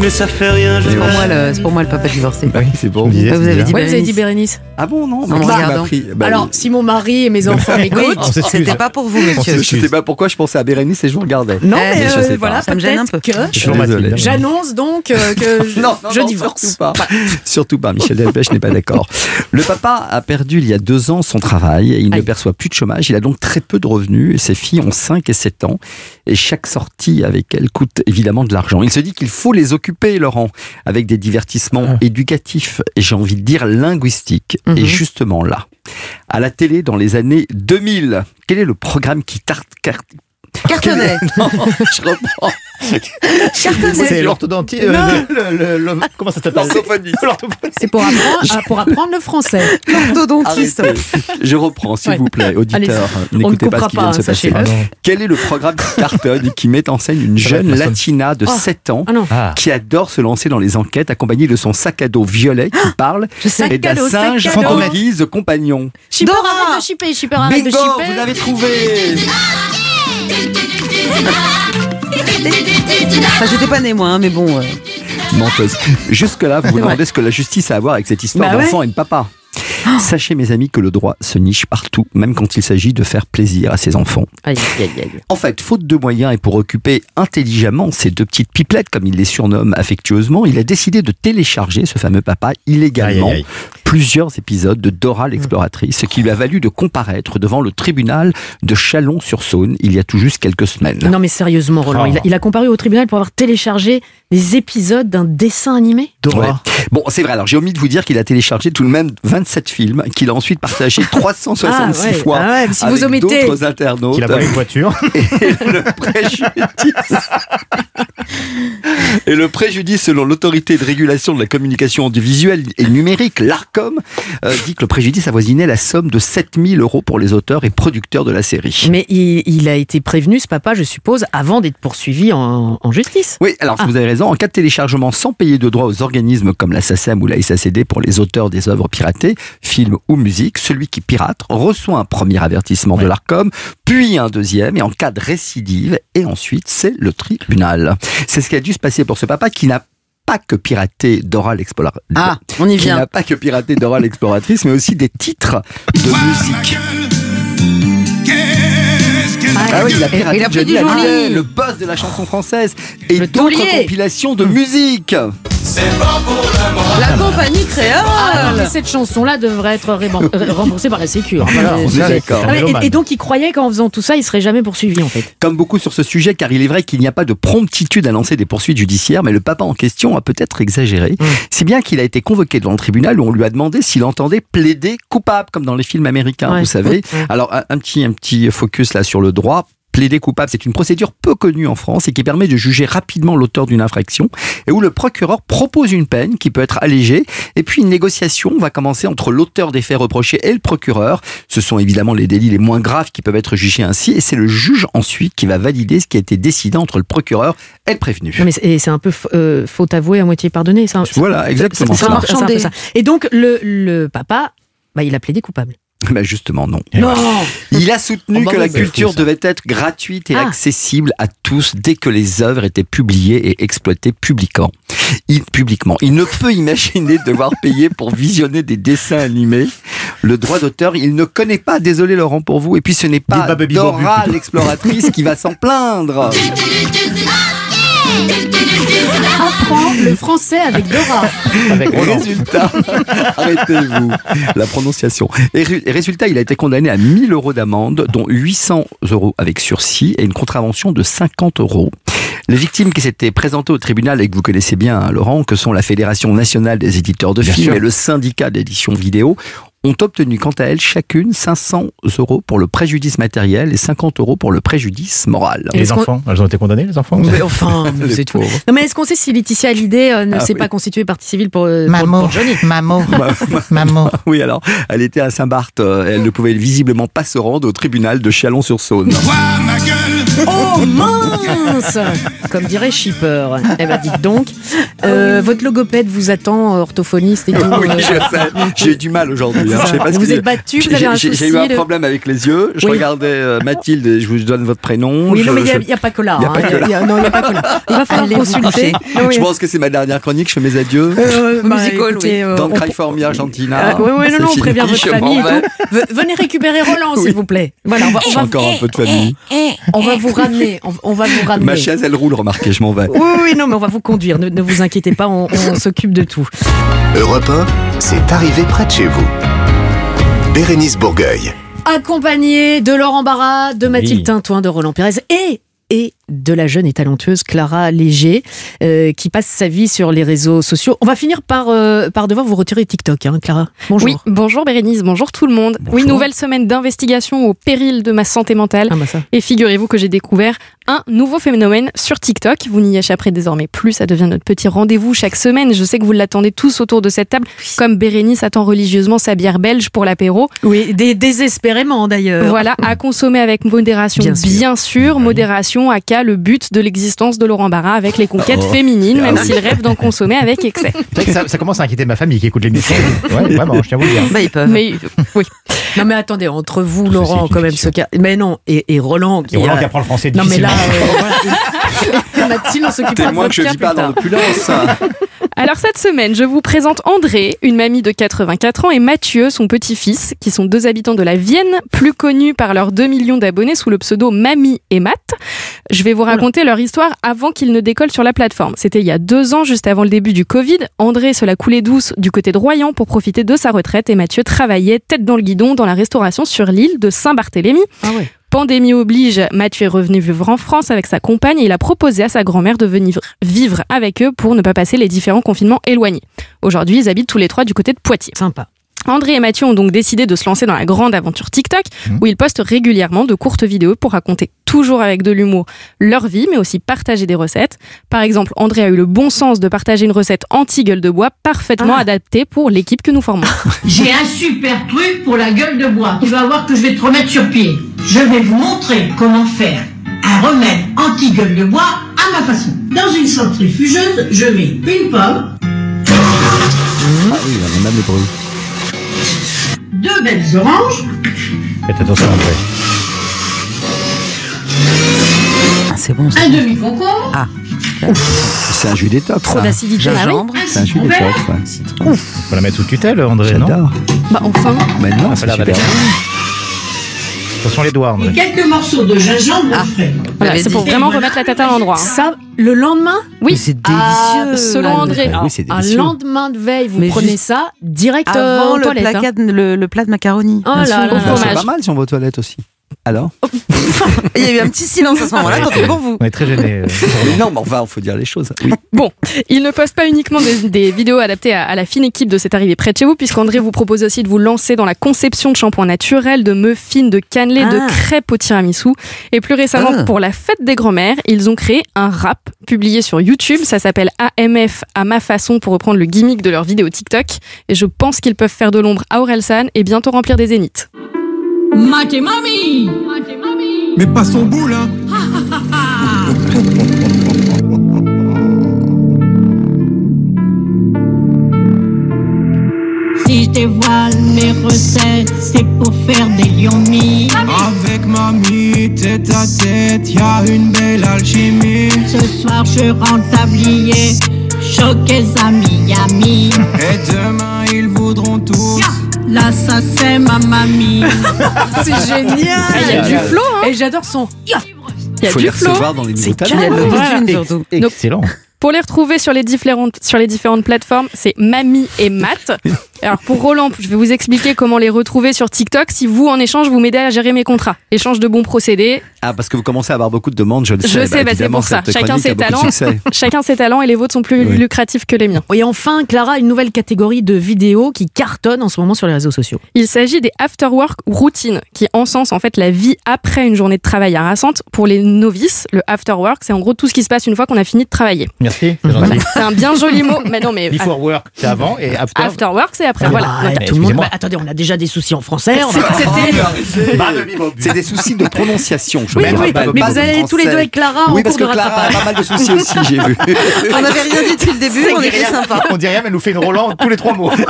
mais ça fait rien. C'est pour, moi le- c'est pour moi le papa divorcé. Bah oui, c'est bon. Je Ah, vous c'est avez dit Ouais, vous avez dit Bérénice. Bérénice. Ah bon, non, En regardant. m'a pris Bah, Alors, si mon mari et mes enfants Oui, m'écoutent, On s'excuse. c'était pas pour vous, On monsieur. je sais pas pourquoi je pensais à Bérénice et je vous regardais. non, Eh, mais je euh, sais pas. voilà, Ça me gêne un peut-être peu. que toujours Désolé. Mathilde. j'annonce donc euh, que je, Non, non, je non, divorce. surtout pas. Surtout pas. Michel Delpech n'est pas d'accord. Le papa a perdu il y a deux ans son travail. Il ne Aïe. perçoit plus de chômage. Il a donc très peu de revenus. Et ses filles ont 5 et 7 ans. Et chaque sortie avec elles coûte évidemment de l'argent. Il se dit qu'il faut les occuper, Laurent, avec des divertissements Ah. éducatifs et j'ai envie de dire linguistiques. Mhm. Et justement là, à la télé dans les années 2000, quel est le programme qui tarte carte Cartonnet. [LAUGHS] Non, je reprends. C'est l'orthodontie. euh, le- le- le- le- Comment ça s'appelle? C'est pour apprendre, ah, pour apprendre le français. Orthodontiste. Arrêtez. Je reprends, s'il Ouais. vous plaît, ne N'écoutez pas ce qui vient de se passer. Ah. Quel est le programme [LAUGHS] cartonne et qui met en scène une jeune latina de Oh. 7 ans Ah. Ah. qui adore se lancer dans les enquêtes accompagnée de son sac à dos violet qui parle et d'un singe en guise de compagnon. Shipper, Dora arrête de shipper, shipper, arrête de Bingo, vous avez trouvé [LAUGHS] Enfin, j'étais pas née moi, hein, mais bon. euh, Menteuse. Jusque-là, vous vous demandez ce que la justice a à voir avec cette histoire Bah ouais. d'enfant et de papa. [GASPS] Sachez, mes amis, que le droit se niche partout, même quand il s'agit de faire plaisir à ses enfants. Aïe, aïe, aïe. En fait, faute de moyens et pour occuper intelligemment ces deux petites pipelettes, comme il les surnomme affectueusement, il a décidé de télécharger ce fameux papa illégalement Aïe, aïe, aïe. plusieurs épisodes de Dora l'exploratrice, ce qui lui a valu de comparaître devant le tribunal de Chalon-sur-Saône il y a tout juste quelques semaines. Non mais sérieusement Roland, Oh. il, a, il a comparu au tribunal pour avoir téléchargé des épisodes d'un dessin animé? Dora. Ouais. Bon, c'est vrai. Alors, j'ai omis de vous dire qu'il a téléchargé tout de même 27 films qu'il a ensuite partagé 366 [LAUGHS] Ah ouais, fois ah ouais, si vous avec omettez- d'autres internautes. Qu'il a volé une voiture. [LAUGHS] et le préjudice. et le préjudice, selon l'autorité de régulation de la communication audiovisuelle et numérique, l'ARCOM, euh, dit que le préjudice avoisinait la somme de 7000 euros pour les auteurs et producteurs de la série. Mais il, il a été prévenu, ce papa, je suppose, avant d'être poursuivi en, en justice. Oui, alors Ah. vous avez raison. En cas de téléchargement sans payer de droits aux organismes comme la SACEM ou la SACD pour les auteurs des œuvres piratées, films ou musique, celui qui pirate reçoit un premier avertissement de l'ARCOM, puis un deuxième, et en cas de récidive, et ensuite c'est le tribunal. C'est ce qui a dû se passer pour ce papa qui n'a pas que piraté Dora l'exploratrice. Ah, on y Qui vient. n'a pas que piraté Dora l'exploratrice, mais aussi des titres de musique. Ah oui, il a piraté il a pris Johnny Hallyday, le boss de la chanson française, et d'autres compilations de musique. La compagnie créole. Ah, non, mais cette chanson-là devrait être ré- [LAUGHS] remboursée par la Sécu. hein. Voilà, on C'est- est d'accord. Ah, Mélomane. et, et donc il croyait qu'en faisant tout ça, il serait jamais poursuivi en fait. Comme beaucoup sur ce sujet, car il est vrai qu'il n'y a pas de promptitude à lancer des poursuites judiciaires, mais le papa en question a peut-être exagéré. Si bien qu'il a été convoqué devant le tribunal où on lui a demandé s'il entendait plaider coupable, comme dans les films américains, Ouais. vous savez. Ouais. Alors, un, un petit, un petit focus là sur le droit. Plaider coupable, c'est une procédure peu connue en France et qui permet de juger rapidement l'auteur d'une infraction et où le procureur propose une peine qui peut être allégée et puis une négociation va commencer entre l'auteur des faits reprochés et le procureur. Ce sont évidemment les délits les moins graves qui peuvent être jugés ainsi et c'est le juge ensuite qui va valider ce qui a été décidé entre le procureur et le prévenu. Non, mais c'est et c'est un peu euh, faute avouée à moitié pardonnée. ça. Voilà, exactement. C'est ça. ça. Et donc le, le papa, bah, il a plaidé coupable. [LAUGHS] Ben justement, non. Non Il a soutenu Oh, bah que la culture devait être gratuite et Ah. accessible à tous dès que les œuvres étaient publiées et exploitées publiquement. Il, publiquement. Il ne peut imaginer [LAUGHS] devoir payer pour visionner des dessins animés. Le droit d'auteur, il ne connaît pas, désolé Laurent pour vous, et puis ce n'est pas Dora l'exploratrice qui va s'en plaindre. [LAUGHS] Apprends le français avec Dora. Avec Roland. Résultat, arrêtez-vous, la prononciation. Et ré- et résultat, il a été condamné à 1000 euros d'amende, dont 800 euros avec sursis et une contravention de 50 euros. Les victimes qui s'étaient présentées au tribunal et que vous connaissez bien, hein, Laurent, que sont la Fédération nationale des éditeurs de Bien films sûr. et le syndicat d'édition vidéo, ont obtenu quant à elles chacune 500 euros pour le préjudice matériel et 50 euros pour le préjudice moral. Et les enfants Elles ont été condamnées, les enfants Mais enfin, [LAUGHS] c'est tout. Non, mais est-ce qu'on sait si Laetitia Hallyday euh, ne Ah s'est oui. pas constituée partie civile pour, euh, pour, Maman, pour Johnny maman, [LAUGHS] maman. Oui, alors, elle était à Saint-Barth. euh, Elle ne pouvait visiblement pas se rendre au tribunal de Chalon-sur-Saône. Oh mince [LAUGHS] Comme dirait Shipper. Eh ben dites donc, euh, votre logopède vous attend, orthophoniste et tout. Ah oui, euh, je sais. J'ai eu du mal aujourd'hui. Hein. Je sais pas ce Vous a. êtes battu, vous J'ai- avez un j'ai- eu un problème avec les yeux. Je Oui. regardais euh, Mathilde et je vous donne votre prénom. Oui, je, non, mais il n'y a, pas que là. Il y a hein. pas que là. Il y a- non, il n'y a pas que là. Il va falloir Allez vous consulter. Oui. je pense que c'est ma dernière chronique. Je fais mes adieux. Euh, bah, Musical, écoutez, euh, Don't on- cry for me, Argentina. Ouais, ouais, non, non, on prévient votre famille. Venez récupérer Roland, s'il vous plaît. Voilà, on va, encore un peu de famille. on va vous ramener. On, on va vous ramener. Ma chaise, elle roule, remarquez, je m'en vais. Oui, oui, non, mais on va vous conduire. Ne, ne vous inquiétez pas, on, on s'occupe de tout. Europe 1, c'est arrivé près de chez vous. Bérénice Bourgueil. Accompagné de Laurent Barra, de Mathilde Oui. Tintouin, de Roland Pérez et et de la jeune et talentueuse Clara Léger, euh, qui passe sa vie sur les réseaux sociaux. On va finir par, euh, par devoir vous retirer TikTok, hein, Clara. Bonjour. Oui, bonjour Bérénice, bonjour tout le monde. Oui, nouvelle semaine d'investigation au péril de ma santé mentale. Ah bah. Et figurez-vous que j'ai découvert un nouveau phénomène sur TikTok. Vous n'y échapperez désormais plus, ça devient notre petit rendez-vous chaque semaine. Je sais que vous l'attendez tous autour de cette table, comme Bérénice attend religieusement sa bière belge pour l'apéro. Oui, dé- désespérément d'ailleurs. Voilà, à consommer avec modération, Bien bien sûr. sûr. modération à le but de l'existence de Laurent Barra avec les conquêtes Oh. féminines, Ah même oui. s'il rêve d'en consommer avec excès. [LAUGHS] Que ça, ça commence à inquiéter ma famille qui écoute l'émission. [LAUGHS] Ouais, vraiment, je tiens à vous le dire. Bah, ils peuvent. Mais oui. Non mais attendez, entre vous, Laurent, quand même, ce cas. Mais non, et, et Roland qui. Et Roland a- qui apprend le français Non mais là, euh, [LAUGHS] voilà. Mathilde, on s'occupera de Témoin que je vis pas dans l'opulence. Alors cette semaine, je vous présente André, une mamie de 84 ans, et Mathieu, son petit-fils, qui sont deux habitants de la Vienne, plus connus par leurs 2 millions d'abonnés sous le pseudo Mamie et Matt. Je vais vous raconter leur histoire avant qu'ils ne décollent sur la plateforme. C'était il y a deux ans, juste avant le début du Covid. André se la coulait douce du côté de Royan pour profiter de sa retraite, et Mathieu travaillait tête dans le guidon dans la restauration sur l'île de Saint-Barthélemy. Ah ouais. Pandémie oblige, Mathieu est revenu vivre en France avec sa compagne et il a proposé à sa grand-mère de venir vivre avec eux pour ne pas passer les différents confinements éloignés. Aujourd'hui, ils habitent tous les trois du côté de Poitiers. Sympa. André et Mathieu ont donc décidé de se lancer dans la grande aventure TikTok, où ils postent régulièrement de courtes vidéos pour raconter toujours avec de l'humour leur vie, mais aussi partager des recettes. Par exemple, André a eu le bon sens de partager une recette anti-gueule de bois parfaitement Ah. adaptée pour l'équipe que nous formons. [LAUGHS] J'ai un super truc pour la gueule de bois. Tu vas voir que je vais te remettre sur pied. Je vais vous montrer comment faire un remède anti-gueule de bois à ma façon. Dans une centrifugeuse, je mets une pomme, Ah oui, on a même le deux belles oranges, Faites attention, André. Ah, c'est bon. ça. un demi-concombre, Ah, C'est un jus d'étoque. Trop ça. d'acidité. gingembre. C'est un jus ouais. Faut la mettre sous tutelle, André, non J'adore. bah enfin, Mais non, Ah, c'est super. Attention les doigts, et quelques morceaux de gingembre frais. voilà, c'est pour vraiment remettre la tête à l'endroit. hein. Ça, le lendemain Oui. C'est Ah, délicieux. selon. André. Ah oui, Un lendemain de veille, vous Mais prenez ça direct euh, Avant aux le, toilettes. hein. placade- le, le plat de macaroni. Oh là là C'est pas mal sur vos toilettes aussi. Alors [LAUGHS] Il y a eu un petit silence à ce moment-là, tant pis [LAUGHS] pour vous. On est très gênés. euh, Mais non, mais enfin, il faut dire les choses. Oui. Bon, il ne poste pas uniquement des, des vidéos adaptées à, à la fine équipe de cette arrivée près de chez vous, puisqu'André vous propose aussi de vous lancer dans la conception de shampoings naturels, de muffins, de cannelés, de Ah. crêpes au tiramisu. Et plus récemment, Ah. pour la fête des grands-mères, ils ont créé un rap publié sur YouTube. Ça s'appelle AMF à ma façon pour reprendre le gimmick de leur vidéo TikTok. Et je pense qu'ils peuvent faire de l'ombre à Orelsan et bientôt remplir des zéniths. Maté mamie Mais pas son boule, hein [LAUGHS] Si je dévoile mes recettes, c'est pour faire des mis. Avec mamie, tête à tête, y a une belle alchimie. Ce soir, je rentre tablier, choquez à Miami. Et demain, ils voudront tous. Là, ça c'est ma mamie. [LAUGHS] C'est génial. Il y a du flow, hein Et j'adore son. Il y a faut du les flow. recevoir dans les l'autotune, surtout. Excellent. Pour les retrouver sur les différentes, sur les différentes plateformes, c'est Mamie et Matt. [LAUGHS] Alors pour Roland, je vais vous expliquer comment les retrouver sur TikTok si vous, en échange, vous m'aidez à gérer mes contrats. Échange de bons procédés. Ah, parce que vous commencez à avoir beaucoup de demandes, je le sais. Je sais, Bah, bah, c'est pour ça. Chacun ses talents. [LAUGHS] Chacun ses talents et les vôtres sont plus Oui. lucratifs que les miens. Et enfin, Clara, une nouvelle catégorie de vidéos qui cartonne en ce moment sur les réseaux sociaux. Il s'agit des after-work routines qui encensent en fait la vie après une journée de travail harassante. Pour les novices, le after-work, c'est en gros tout ce qui se passe une fois qu'on a fini de travailler. Merci, c'est un bien joli mot. [LAUGHS] Mais non, mais Before work, c'est avant et after. after work, c'est après. Ah, voilà. bah, tout le monde. bah, attendez, on a déjà des soucis en français. C'était C'est des soucis de prononciation. je Oui, mais vous allez tous les deux avec Clara en Oui, parce cours que de Clara a rattrapage. pas mal de soucis aussi, j'ai vu. [LAUGHS] On n'avait rien dit depuis le début, on était sympa. On dit rien, mais elle nous fait une Roland tous les trois mots. [LAUGHS]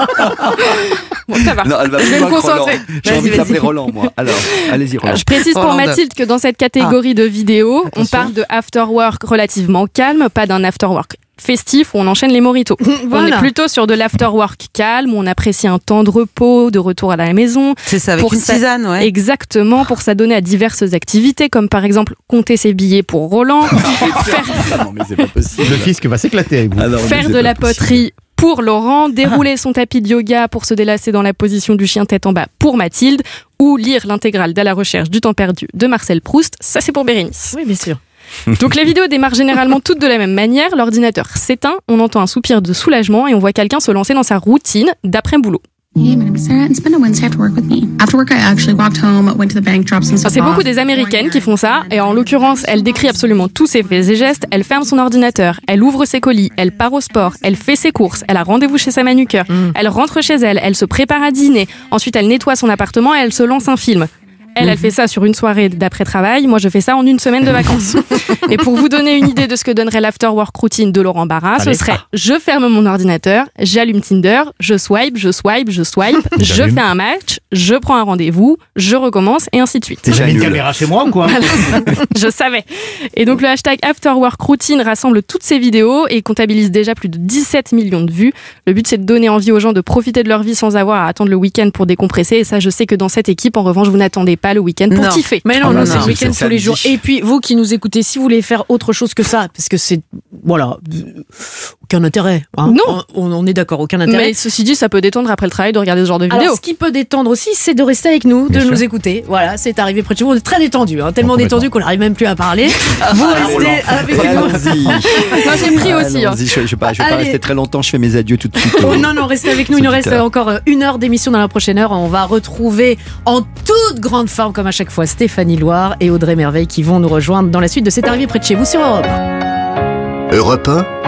Bon, ça va. Non, elle va Je vais me concentrer. J'ai envie de l'appeler vas-y. Roland, moi. Alors, allez-y, Roland. Je précise pour. Mathilde que dans cette catégorie de vidéos, on parle de after work relativement calme, pas d'un after work festif où on enchaîne les moritos. [LAUGHS] On est plutôt sur de l'after work calme où on apprécie un temps de repos, de retour à la maison. C'est ça, avec Pour une tisane, ouais. Exactement, pour s'adonner à diverses activités, comme par exemple compter ses billets pour Roland, [LAUGHS] faire, Ah non, mais c'est pas possible. Le fisc va s'éclater avec vous. Ah non, mais faire de la possible. poterie pour Laurent, dérouler son tapis de yoga pour se délasser dans la position du chien tête en bas pour Mathilde, ou lire l'intégrale d'À la recherche du temps perdu de Marcel Proust, ça c'est pour Bérénice. Oui, bien sûr. Donc les vidéos démarrent généralement toutes de la même manière, l'ordinateur s'éteint, on entend un soupir de soulagement et on voit quelqu'un se lancer dans sa routine d'après-boulot. Hey, my name is Sarah and spend a Wednesday after work with me. After work, I actually walked home, went to the bank, dropped some Alors, stuff C'est beaucoup des Américaines qui font ça, et en l'occurrence, elle décrit absolument tous ses faits et gestes. Elle ferme son ordinateur, elle ouvre ses colis, elle part au sport, elle fait ses courses, elle a rendez-vous chez sa manucure, elle rentre chez elle, elle se prépare à dîner, ensuite elle nettoie son appartement et elle se lance un film. Elle, elle fait ça sur une soirée d'après-travail. Moi, je fais ça en une semaine de vacances. [LAUGHS] Et pour vous donner une idée de ce que donnerait l'after-work routine de Laurent Barra, ce serait je ferme mon ordinateur, j'allume Tinder, je swipe, je swipe, je swipe, [LAUGHS] je fais un match, je prends un rendez-vous, je recommence et ainsi de suite. Mis une caméra chez moi ou quoi [LAUGHS] Je savais. Et donc le hashtag Afterwork Routine rassemble toutes ces vidéos et comptabilise déjà plus de 17 millions de vues. Le but c'est de donner envie aux gens de profiter de leur vie sans avoir à attendre le week-end pour décompresser. Et ça, je sais que dans cette équipe, en revanche, vous n'attendez pas le week-end pour Non. kiffer. Mais non, Oh nous, là c'est le week-end tous les jours. Et puis, vous qui nous écoutez, si vous voulez faire autre chose que ça, parce que c'est. Voilà. Euh, Aucun intérêt. hein. Non. On, on est d'accord, aucun intérêt. Mais ceci dit, ça peut détendre après le travail de regarder ce genre de vidéos. Alors, ce qui peut détendre aussi, c'est de rester avec nous, de Bien nous sûr. écouter. Voilà, c'est arrivé près de chez vous. On est très détendu, hein, tellement détendu qu'on n'arrive même plus à parler. vous restez avec nous. [LAUGHS] Moi, j'ai pris aussi. hein. Je ne vais pas, je vais pas Allez. rester très longtemps, je fais mes adieux tout de suite. Oh non, non, restez avec nous. Il nous reste encore euh, une heure d'émission dans la prochaine heure. On va retrouver en toute grande forme, comme à chaque fois, Stéphanie Loire et Audrey Merveille qui vont nous rejoindre dans la suite de C'est arrivé près de chez vous sur Europe. Europe 1,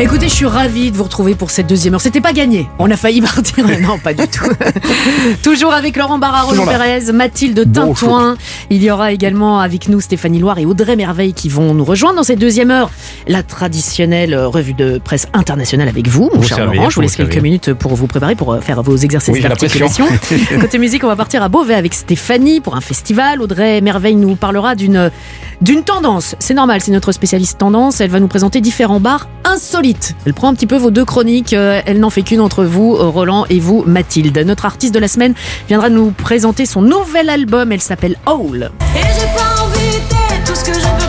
Écoutez, je suis ravie de vous retrouver pour cette deuxième heure. C'était pas gagné. On a failli [LAUGHS] partir. non, pas du tout. [LAUGHS] Toujours avec Laurent Barra, Roland. Pérez, Mathilde Tintouin. Il y aura également avec nous Stéphanie Loire et Audrey Merveille qui vont nous rejoindre dans cette deuxième heure. La traditionnelle euh, revue de presse internationale avec vous, mon Vous cher servir, Laurent. Je vous vous laisse quelques servir. minutes pour vous préparer pour euh, faire vos exercices Oui, d'articulation. Côté musique, on va partir à Beauvais avec Stéphanie pour un festival. Audrey Merveille nous parlera d'une d'une tendance. C'est normal, c'est notre spécialiste tendance. Elle va nous présenter différents bars insolites. Elle prend un petit peu vos deux chroniques. euh, Elle n'en fait qu'une entre vous, euh, Roland et vous, Mathilde. Notre artiste de la semaine viendra nous présenter son nouvel album. Elle s'appelle Howl. Et j'ai pas envie tout ce que je ne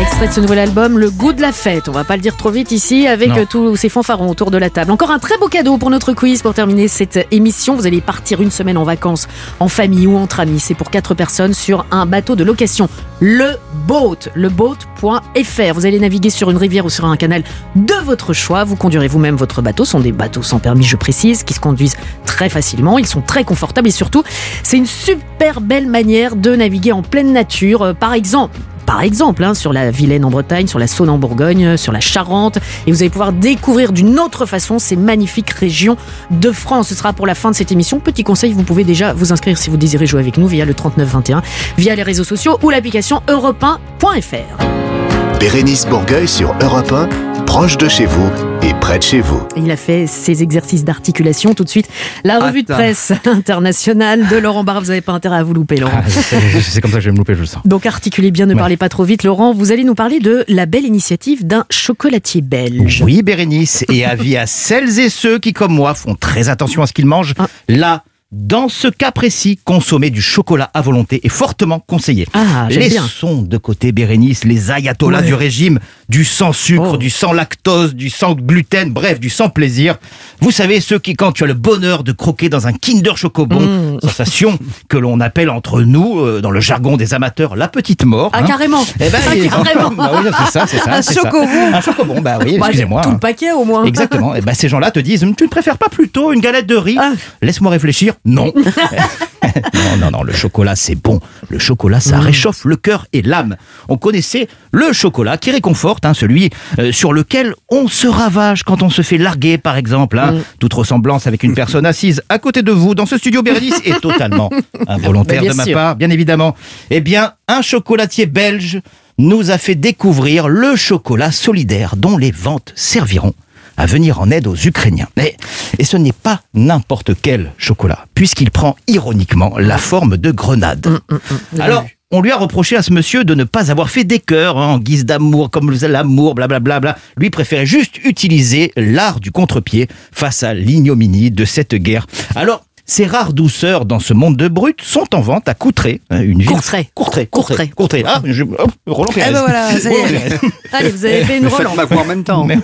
Extrait de ce nouvel album, Le goût de la fête. On va pas le dire trop vite ici avec Non. euh, tous ces fanfarons autour de la table. Encore un très beau cadeau pour notre quiz pour terminer cette émission. Vous allez partir une semaine en vacances en famille ou entre amis. C'est pour quatre personnes sur un bateau de location. Le Boat, leboat.fr. Vous allez naviguer sur une rivière ou sur un canal de votre choix. Vous conduirez vous-même votre bateau. Ce sont des bateaux sans permis, je précise, qui se conduisent très facilement. Ils sont très confortables et surtout, c'est une super belle manière de naviguer en pleine nature. Euh, Par exemple, par exemple, hein, sur la Vilaine en Bretagne, sur la Saône en Bourgogne, sur la Charente, et vous allez pouvoir découvrir d'une autre façon ces magnifiques régions de France. Ce sera pour la fin de cette émission. Petit conseil, vous pouvez déjà vous inscrire si vous désirez jouer avec nous via le 3921, via les réseaux sociaux ou l'application europe1.fr. Bérénice Bourgueil sur Europe 1, proche de chez vous et près de chez vous. Il a fait ses exercices d'articulation. Tout de suite, la revue de presse [LAUGHS] internationale de Laurent Barre. Vous n'avez pas intérêt à vous louper, Laurent. Ah, c'est- C'est comme ça que je vais me louper, je le sens. Donc articulez bien, ne parlez pas trop vite. Laurent, vous allez nous parler de la belle initiative d'un chocolatier belge. Oui, Bérénice, et avis à celles et ceux qui, comme moi, font très attention à ce qu'ils mangent. Ah. La Dans ce cas précis, consommer du chocolat à volonté est fortement conseillé. Ah, bien. Laissons de côté, Bérénice, les ayatollahs Ouais. du régime, du sans sucre, Oh. du sans lactose, du sans gluten, bref, du sans plaisir. Vous savez, ceux qui, quand tu as le bonheur de croquer dans un Kinder Chocobon, Mm. [LAUGHS] sensation que l'on appelle entre nous, euh, dans le jargon des amateurs, la petite mort. Ah, hein. carrément. Eh ben, Ah, carrément. [LAUGHS] Bah oui, c'est ça, c'est ça. Un c'est ça. chocobon. Un chocobon, bah oui, Bah, excusez-moi. Tout le paquet au moins. Exactement. Et ben, ces gens-là te disent, tu ne préfères pas plutôt une galette de riz Ah. Laisse-moi réfléchir. Non. [LAUGHS] non, non, non, le chocolat, c'est bon. Le chocolat, ça Mm. réchauffe le cœur et l'âme. On connaissait le chocolat qui réconforte, hein, celui euh, sur lequel on se ravage quand on se fait larguer, par exemple. hein. Mm. Toute ressemblance avec une personne assise à côté de vous dans ce studio Bérénice est totalement [LAUGHS] involontaire de ma sûr. part, bien évidemment. Eh bien, un chocolatier belge nous a fait découvrir le chocolat solidaire dont les ventes serviront à venir en aide aux Ukrainiens. Mais, et ce n'est pas n'importe quel chocolat, puisqu'il prend ironiquement la forme de grenade. Alors, on lui a reproché à ce monsieur de ne pas avoir fait des cœurs hein, en guise d'amour, comme l'amour, blablabla. Bla. Lui préférait juste utiliser l'art du contre-pied face à l'ignominie de cette guerre. Alors, ces rares douceurs dans ce monde de brut sont en vente à Courtrai, hein, une ville. Courtrai. Courtrai. Courtrai. Courtrai. Ah, je- hop, Roland Pérez. Eh ben voilà, [LAUGHS] ça y est. Roland. [LAUGHS] Allez, vous avez fait une ma voix en même temps. Mais,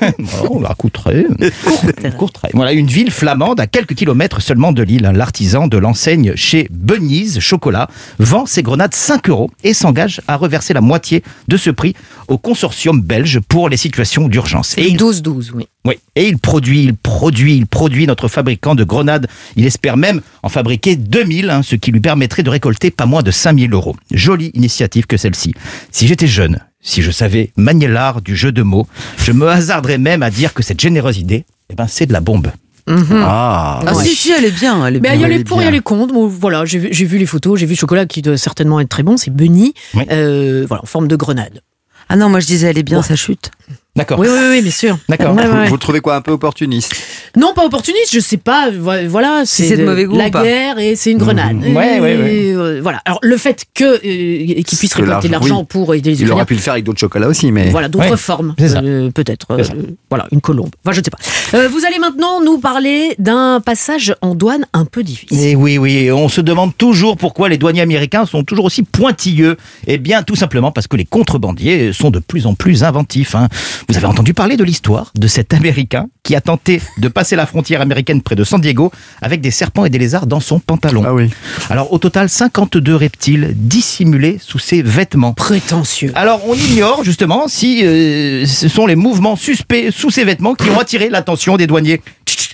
bon, à Courtrai. [LAUGHS] Courtrai. Voilà, une ville flamande à quelques kilomètres seulement de l'île. L'artisan de l'enseigne chez Benise Chocolat vend ses grenades 5 euros et s'engage à reverser la moitié de ce prix au consortium belge pour les situations d'urgence. Et il 12-12, oui. Oui, et il produit, il produit, il produit notre fabricant de grenades. Il espère même en fabriquer 2000, hein, ce qui lui permettrait de récolter pas moins de 5000 euros. Jolie initiative que celle-ci. Si j'étais jeune, si je savais manier l'art du jeu de mots, je me hasarderais même à dire que cette généreuse idée, eh ben, c'est de la bombe. Ah, Ah Ouais. si, si, elle est bien. Elle est Mais bien. il y a les pour, il y a les contre. Bon, voilà, j'ai vu, les photos, j'ai vu le chocolat qui doit certainement être très bon. C'est Bunny, Oui. euh, voilà, en forme de grenade. Ah non, moi je disais, elle est bien, ça chute. D'accord. Oui, oui, oui, bien sûr. D'accord. Ouais, ouais, vous, ouais. vous le trouvez quoi un peu opportuniste? Non, pas opportuniste, je sais pas. vo- Voilà, Si c'est de mauvais goût la ou pas. guerre et c'est une grenade. Ouais, Et, ouais, ouais. euh, voilà. Alors le fait que euh, qu'il puisse Que récolter de l'argent- oui. pour aider les Il aurait pu le faire avec d'autres chocolats aussi, mais. Voilà, d'autres Ouais, formes, euh, peut-être. Euh, voilà, une colombe. Enfin, je ne sais pas. Euh, vous allez maintenant nous parler d'un passage en douane un peu difficile. Et oui, oui, on se demande toujours pourquoi les douaniers américains sont toujours aussi pointilleux. Eh bien, tout simplement parce que les contrebandiers sont de plus en plus inventifs. hein. Vous avez entendu parler de l'histoire de cet Américain qui a tenté de passer la frontière américaine près de San Diego avec des serpents et des lézards dans son pantalon. Ah oui. Alors, au total, 52 reptiles dissimulés sous ses vêtements. Prétentieux. Alors, on ignore justement si euh, ce sont les mouvements suspects sous ses vêtements qui ont attiré l'attention des douaniers.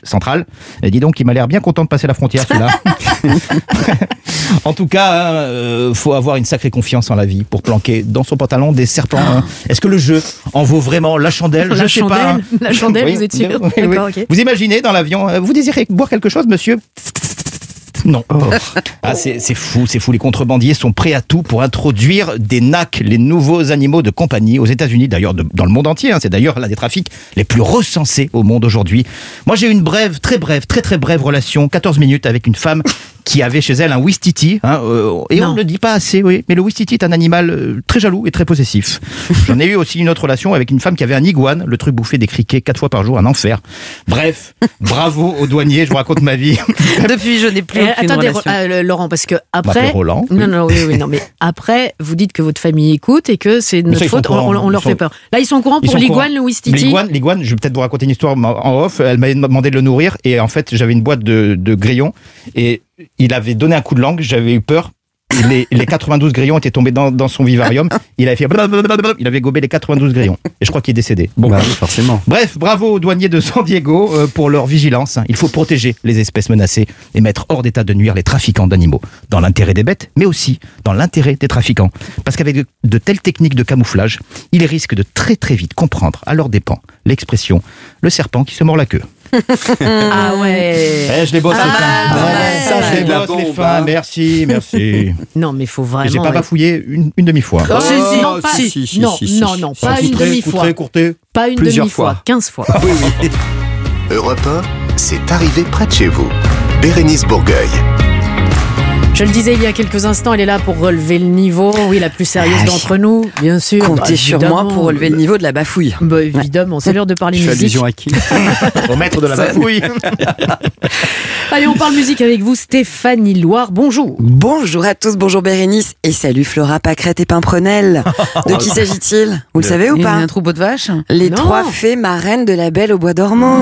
Tch, tch, Central. Et dis donc, il m'a l'air bien content de passer la frontière, celui-là. [LAUGHS] en tout cas, hein, euh, faut avoir une sacrée confiance en la vie pour planquer dans son pantalon des serpents. hein. Est-ce que le jeu en vaut vraiment la chandelle? La Je sais pas. hein. chandelle La chandelle, vous êtes sûr oui, oui. Vous imaginez dans l'avion, euh, vous désirez boire quelque chose, monsieur? Non. Oh. Ah, c'est c'est fou, c'est fou. Les contrebandiers sont prêts à tout pour introduire des NAC, les nouveaux animaux de compagnie, aux États-Unis, d'ailleurs, dans le monde entier. hein. C'est d'ailleurs l'un des trafics les plus recensés au monde aujourd'hui. Moi, j'ai eu une brève, très brève, très très brève relation, 14 minutes, avec une femme qui avait chez elle un Wistiti. Hein, euh, et on ne le dit pas assez, oui. Mais le Wistiti est un animal euh, très jaloux et très possessif. [LAUGHS] J'en ai eu aussi une autre relation avec une femme qui avait un iguane. Le truc bouffait des criquets quatre fois par jour, un enfer. Bref, bravo aux douaniers, je vous raconte ma vie. [LAUGHS] Depuis, je n'ai plus aucune attendez, relation. euh, Laurent, parce que après. Roland, oui. Non, non, oui, oui, non, mais [LAUGHS] après, vous dites que votre famille écoute et que c'est notre faute, au on, courant, on- on ils leur sont- fait peur. Là, ils sont au courant Ils pour l'iguane, le Wistiti. L'iguane, l'iguane, je vais peut-être vous raconter une histoire en off. Elle m'avait demandé de le nourrir et en fait, j'avais une boîte de, de grillons et il avait donné un coup de langue. J'avais eu peur. Les, les 92 grillons étaient tombés dans, dans son vivarium. Il avait fait il avait gobé les 92 grillons. Et je crois qu'il est décédé. Bon, Bah forcément. Bref, bravo aux douaniers de San Diego euh, pour leur vigilance. Il faut protéger les espèces menacées et mettre hors d'état de nuire les trafiquants d'animaux, dans l'intérêt des bêtes, mais aussi dans l'intérêt des trafiquants. Parce qu'avec de, de telles techniques de camouflage, ils risquent de très très vite comprendre à leurs dépens l'expression le serpent qui se mord la queue. Ah ouais. Eh, je les bosse Ah, les fins. ouais, Ouais, ça, ouais. je les bosse les hein. Merci, [LAUGHS] merci. Non, mais il faut vraiment. J'ai pas ouais. bafouillé une, une demi-fois. Oh, si, si, non, Oh, pas, si, si, si, non, non, non, pas une demi-fois. Pas une demi-fois, fois. 15 fois. Oui, oui. Europe 1, c'est arrivé près de chez vous. Bérénice Bourgueil. Je le disais il y a quelques instants, elle est là pour relever le niveau. Oui, la plus sérieuse Ah oui. d'entre nous, bien sûr. Comptez Bah, sur moi pour relever le niveau de la bafouille. Bah, évidemment, c'est l'heure de parler fais musique. allusion à qui [LAUGHS] Au maître de la bafouille. [LAUGHS] Allez, on parle musique avec vous, Stéphanie Loire. Bonjour. Bonjour à tous, bonjour Bérénice et salut Flora Pâquerette et Pimprenel. [LAUGHS] De qui s'agit-il? Vous le savez ou Il y a pas? un troupeau de vaches? Les Non. trois fées marraines de la Belle au bois dormant.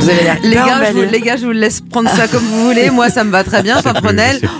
Vous avez l'air Les gars, je vous, les gars, je vous laisse prendre ça comme vous voulez. Moi, ça me va très bien. Fait.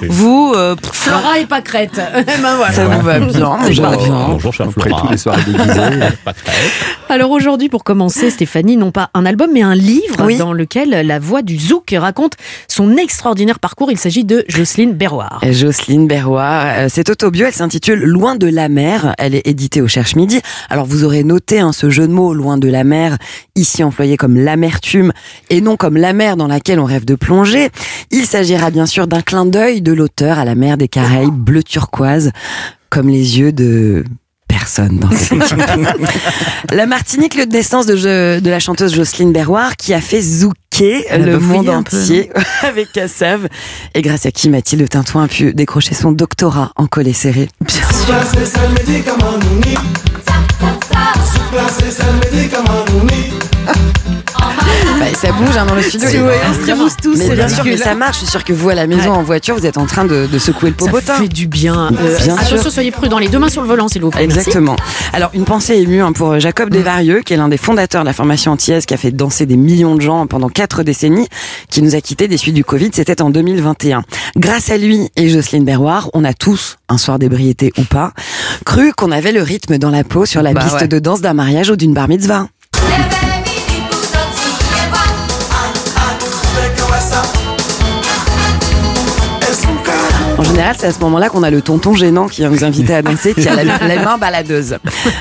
vous, euh, pff, Flora et Pâquerette. [LAUGHS] ben voilà. Ça vous va bien, bien. Bonjour, cher Après Flora. tous les déguisées. [LAUGHS] Alors aujourd'hui, pour commencer, Stéphanie, non pas un album, mais un livre Oui. dans lequel la voix du zouk raconte son extraordinaire parcours. Il s'agit de Jocelyne Berroir. Jocelyne Berroir, euh, cette autobio, elle s'intitule Loin de la mer. Elle est éditée au Cherche Midi. Alors vous aurez noté hein, ce jeu de mots Loin de la mer, ici employé comme l'amertume et non comme la mer dans laquelle on rêve de plonger. Il s'agira bien sûr d'un clin d'œil de l'auteur à la mer des Caraïbes bleu turquoise, comme les yeux de personne dans ce [LAUGHS] La Martinique, lieu de naissance de, je- de la chanteuse Jocelyne Berroir, qui a fait zouker Elle le monde entier [LAUGHS] avec Cassav, et grâce à qui Mathilde Tintouin a pu décrocher son doctorat en collet serré. [LAUGHS] Bah, ça bouge hein, dans le studio. Ouais, on se tous, Mais c'est bien sûr que ça marche. Je suis sûr que vous, à la maison, Ouais. en voiture, vous êtes en train de, de secouer le Ça popotin. fait du bien. Euh, Bien attention, sûr. soyez prudents. Les deux mains sur le volant, s'il vous plaît. Merci. Exactement. Alors, une pensée émue hein, pour Jacob Desvarieux, qui est l'un des fondateurs de la formation antillaise, qui a fait danser des millions de gens pendant quatre décennies, qui nous a quittés des suites du Covid. C'était en 2021. Grâce à lui et Jocelyne Berroir, on a tous, un soir d'ébriété ou pas, cru qu'on avait le rythme dans la peau sur la Bah piste ouais. de danse d'un mariage ou d'une bar mitzvah. En général, c'est à ce moment-là qu'on a le tonton gênant qui vient nous inviter à danser, qui a la, la main baladeuse.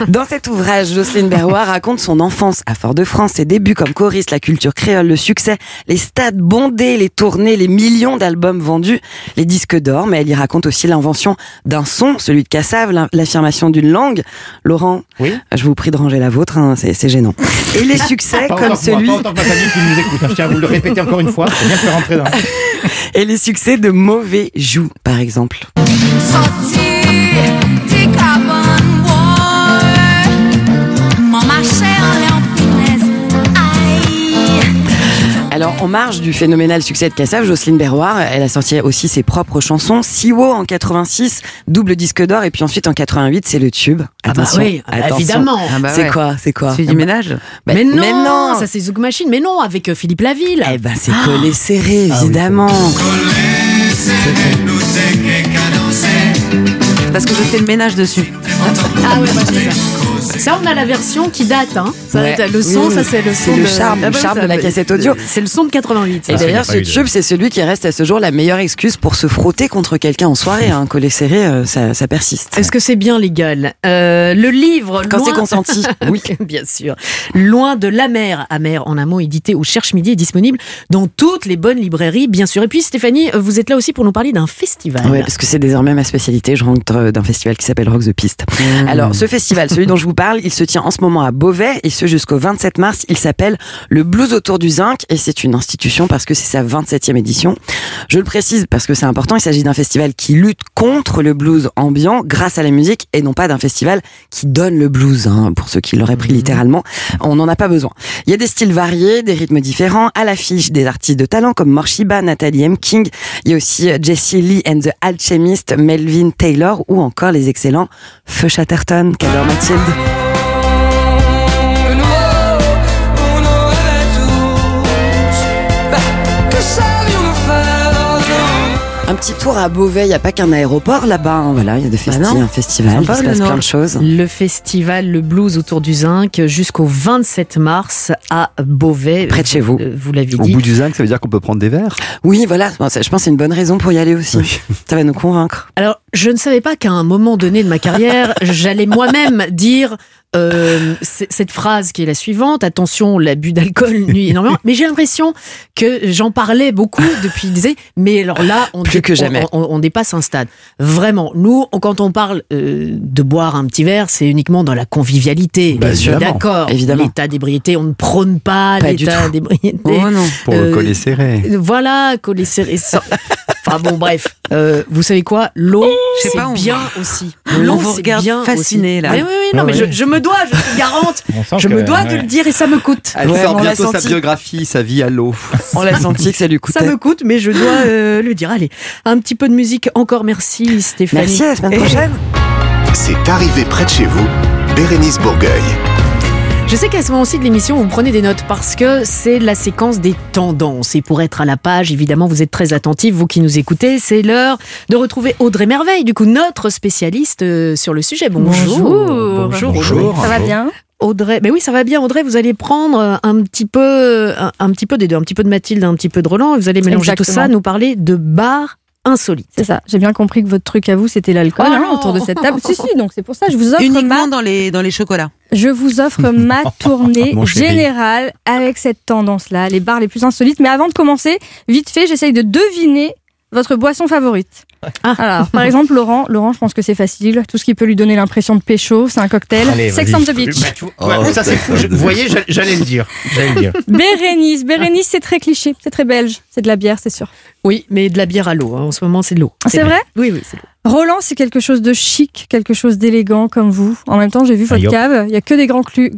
Dans cet ouvrage, Jocelyne Berroir raconte son enfance à Fort-de-France, ses débuts comme choriste, la culture créole, le succès, les stades bondés, les tournées, les millions d'albums vendus, les disques d'or, mais elle y raconte aussi l'invention d'un son, celui de Cassav, l'in- l'affirmation d'une langue. Laurent, Oui je vous prie de ranger la vôtre, hein, c'est gênant. Et les succès Pas comme que moi, celui... pas autant que ma famille qui nous écoute. hein. Je tiens à vous le répéter encore une fois. Bien faire rentrer dans. Et les succès de Mauvais Joue, par exemple. Alors, en marge du phénoménal succès de Cassav, Jocelyne Berroir, elle a sorti aussi ses propres chansons. Siwo en 86, double disque d'or, et puis ensuite en 88, c'est le tube. Ah bah Attention, oui, ah bah attention. évidemment. Ah bah c'est ouais. quoi, c'est quoi c'est du ménage. Bah, mais, non, mais non. ça c'est Zouk Machine. Mais non, avec euh, Philippe Laville. Eh ben, c'est collé serré, Ah oui, évidemment. Parce que je fais le ménage dessus. Ah ouais, bah, c'est ça. Ça, on a la version qui date. Hein. Ça, Ouais. Le son, Oui, ça c'est le son. le de- charme, Ah le bah, charme ça, de la cassette audio. C'est le son de 88. Et Ah, d'ailleurs, c'est ce tube, c'est celui qui reste à ce jour la meilleure excuse pour se frotter contre quelqu'un en soirée. Un collet serré, euh, ça, ça persiste. Est-ce que c'est bien légal Euh, Le livre. Quand loin- c'est consenti, [LAUGHS] oui. bien sûr. Loin de la mer, amer en un mot édité au Cherche Midi est disponible dans toutes les bonnes librairies, bien sûr. Et puis Stéphanie, vous êtes là aussi pour nous parler d'un festival. Ouais, parce que c'est désormais ma spécialité. Je rentre euh, d'un festival qui s'appelle Rock the Piste. Mmh. Alors, ce festival, celui dont je vous parle, il se tient en ce moment à Beauvais et ce jusqu'au 27 mars. Il s'appelle le Blues autour du zinc et c'est une institution parce que c'est sa 27e édition. Je le précise parce que c'est important. Il s'agit d'un festival qui lutte contre le blues ambiant grâce à la musique et non pas d'un festival qui donne le blues, hein, pour ceux qui l'auraient pris littéralement. On n'en a pas besoin. Il y a des styles variés, des rythmes différents, à l'affiche des artistes de talent comme Morshiba, Nathalie M. King. Il y a aussi Jesse Lee and the Alchemist, Melvin Taylor ou encore les excellents Feu Chatterton, qu'adore Mathilde. Un petit tour à Beauvais, il n'y a pas qu'un aéroport là-bas, hein, voilà, il y a des festi- non. un festival, il se le passe plein de choses. Le festival Le Blues autour du Zinc jusqu'au 27 mars à Beauvais. Près de chez vous. Euh, Vous l'avez Au dit. bout du zinc, ça veut dire qu'on peut prendre des verres? Oui, voilà, Bon, je pense que c'est une bonne raison pour y aller aussi. [LAUGHS] Ça va nous convaincre. Alors, je ne savais pas qu'à un moment donné de ma carrière, [LAUGHS] j'allais moi-même dire euh, cette phrase qui est la suivante attention, l'abus d'alcool [LAUGHS] nuit énormément. Mais j'ai l'impression que j'en parlais beaucoup depuis des années. Mais alors là, on, Plus dé- que jamais. on, on- on dépasse un stade. Vraiment, nous, on- quand on parle euh, de boire un petit verre, c'est uniquement dans la convivialité. Bah, suis évidemment, d'accord. évidemment. L'état d'ébriété, on ne prône pas, Pas du l'état tout. d'ébriété. Oh non. Pour Euh, le collet serré. Voilà, coller serré. sans- Enfin bon, bref. Euh, vous savez quoi? L'eau, sais c'est on- bien aussi. L'eau, vous regarde bien fasciné, aussi. là. Oui, oui, oui, non, Ouais, mais ouais. je, je me dois, je suis garante. Je me dois de le dire et ça me coûte. Elle Ouais, sort on bientôt sa biographie, sa vie à l'eau. [LAUGHS] On l'a senti que ça lui Ça coûtait. me coûte, mais je dois euh, le dire. Allez, un petit peu de musique encore. Merci Stéphanie. Merci, à la semaine prochaine. C'est arrivé près de chez vous, Bérénice Bourgueil. Je sais qu'à ce moment-ci de l'émission, vous prenez des notes parce que c'est la séquence des tendances. Et pour être à la page, évidemment, vous êtes très attentifs, vous qui nous écoutez. C'est l'heure de retrouver Audrey Merveille, du coup, notre spécialiste euh, sur le sujet. Bonjour. Bonjour. Bonjour. Ça va bien? Audrey, mais oui, ça va bien. Audrey, vous allez prendre un petit peu, un, un petit peu des deux, un petit peu de Mathilde, un petit peu de Roland, et vous allez mélanger tout ça, nous parler de bar insolite. C'est ça. J'ai bien compris que votre truc à vous, c'était l'alcool Oh hein, autour de cette table. si, si, donc c'est pour ça. Je vous offre Uniquement ma, dans les, dans les chocolats. je vous offre ma [LAUGHS] tournée générale avec cette tendance-là, les bars les plus insolites. Mais avant de commencer, vite fait, j'essaye de deviner votre boisson favorite. Ah. Alors, par exemple, Laurent, Laurent, je pense que c'est facile. Tout ce qui peut lui donner l'impression de pécho, c'est un cocktail. Allez, Sex on the beach. Bah, tu vois, ouais, Oh, ça c'est fou. Je- Vous voyez, j'a- j'allais le dire. J'allais le dire. Bérénice, Bérénice, c'est très cliché, c'est très belge, c'est de la bière, c'est sûr. Oui, mais de la bière à l'eau. hein. En ce moment, c'est de l'eau. Ah, c'est vrai Oui, oui, c'est l'eau. Roland, c'est quelque chose de chic, quelque chose d'élégant comme vous. En même temps, j'ai vu votre cave. Il y a que des grands crus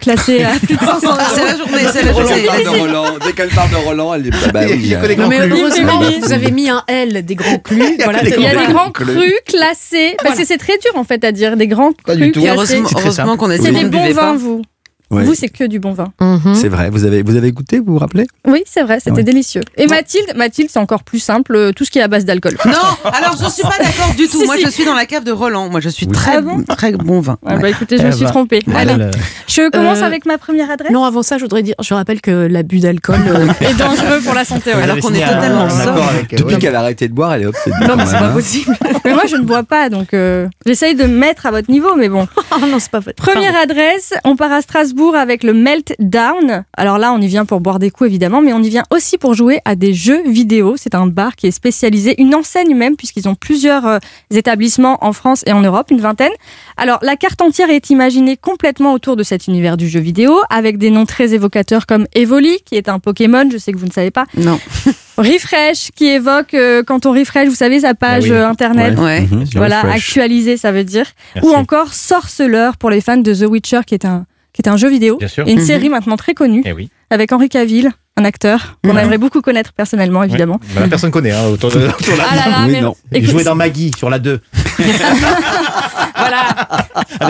classés à plus de 500 euros. C'est la journée, c'est la Roland journée. parle de Roland. Dès qu'elle parle de Roland, elle est. Bah oui, Il y a que des grands mais crus. heureusement, vous avez mis un L des grands [LAUGHS] crus. voilà, Il y a des grands crus. classés. Parce que c'est très dur en fait à dire. Des grands crus classés. heureusement, qu'on a C'est dit des bons vins, vous. Ouais. Vous, c'est que du bon vin. Mhm. C'est vrai, vous avez, vous avez goûté, vous vous rappelez? Oui, c'est vrai, c'était Ouais. délicieux. Et Mathilde, Mathilde, c'est encore plus simple, euh, tout ce qui est à base d'alcool. Non, alors je suis pas d'accord du tout. [LAUGHS] Si, Moi, si. je suis dans la cave de Roland. Moi, je suis Oui. très Ah bon très bon vin. Ah Ouais. bah écoutez, je me Eh suis ben, trompée. Voilà Allez, le- je commence Euh, avec ma première adresse. Non, avant ça, je voudrais dire, je rappelle que l'abus d'alcool. [LAUGHS] euh, Et dangereux pour la santé. Alors qu'on est totalement sobre. Depuis qu'elle a arrêté de boire, elle est obsédée. Non, mais c'est pas hein. possible. [LAUGHS] Mais moi, je ne bois pas, donc euh, j'essaye de me mettre à votre niveau, mais bon. Non, c'est pas vrai. Première adresse, on part à Strasbourg avec le Meltdown. Alors là, on y vient pour boire des coups, évidemment, mais on y vient aussi pour jouer à des jeux vidéo. C'est un bar qui est spécialisé, une enseigne même, puisqu'ils ont plusieurs euh, établissements en France et en Europe, une vingtaine. Alors, la carte entière est imaginée complètement autour de cet univers du jeu vidéo, avec des noms très évocateurs comme Evoli, qui est un Pokémon, je sais que vous ne savez pas. Non. [LAUGHS] Refresh, qui évoque, euh, quand on refresh, vous savez, sa page Ah oui. euh, internet. Ouais. Mhm. Voilà, Refresh. actualisé, ça veut dire. Merci. Ou encore Sorceleur pour les fans de The Witcher, qui est un, qui est un jeu vidéo. Bien sûr. Et une Mhm. série maintenant très connue, Eh oui. avec Henri Cavill, un acteur qu'on aimerait beaucoup connaître personnellement, évidemment. Ouais. Bah, personne connaît hein, autour de, autour de Ah là là, Oui, mais- non. Il écoute, jouait dans Maggie sur la 2. [LAUGHS] voilà,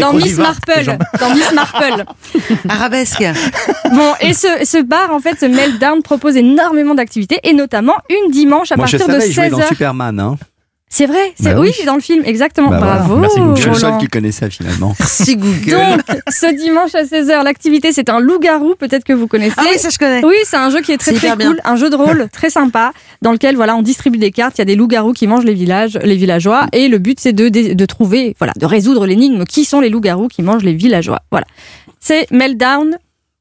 dans Miss Marple. Dans Miss Marple. Arabesque. Bon, et ce, ce bar, en fait, ce Meltdown propose énormément d'activités, et notamment une dimanche à Moi, je partir de savais, il jouait dans 16h. Superman. Hein. C'est vrai, c'est Bah oui, oui. c'est dans le film, exactement. Bah voilà. Bravo. Merci, Google. Je suis le seul qui connaissait finalement. [LAUGHS] Si Google. Donc, ce dimanche à 16h, l'activité, c'est un loup-garou, peut-être que vous connaissez. ah oui, ça je connais. Oui, c'est un jeu qui est très très bien. cool, un jeu de rôle [LAUGHS] très sympa dans lequel voilà, on distribue des cartes, il y a des loups-garous qui mangent les villages, les villageois et le but c'est de, de, de trouver voilà, de résoudre l'énigme qui sont les loups-garous qui mangent les villageois? Voilà. C'est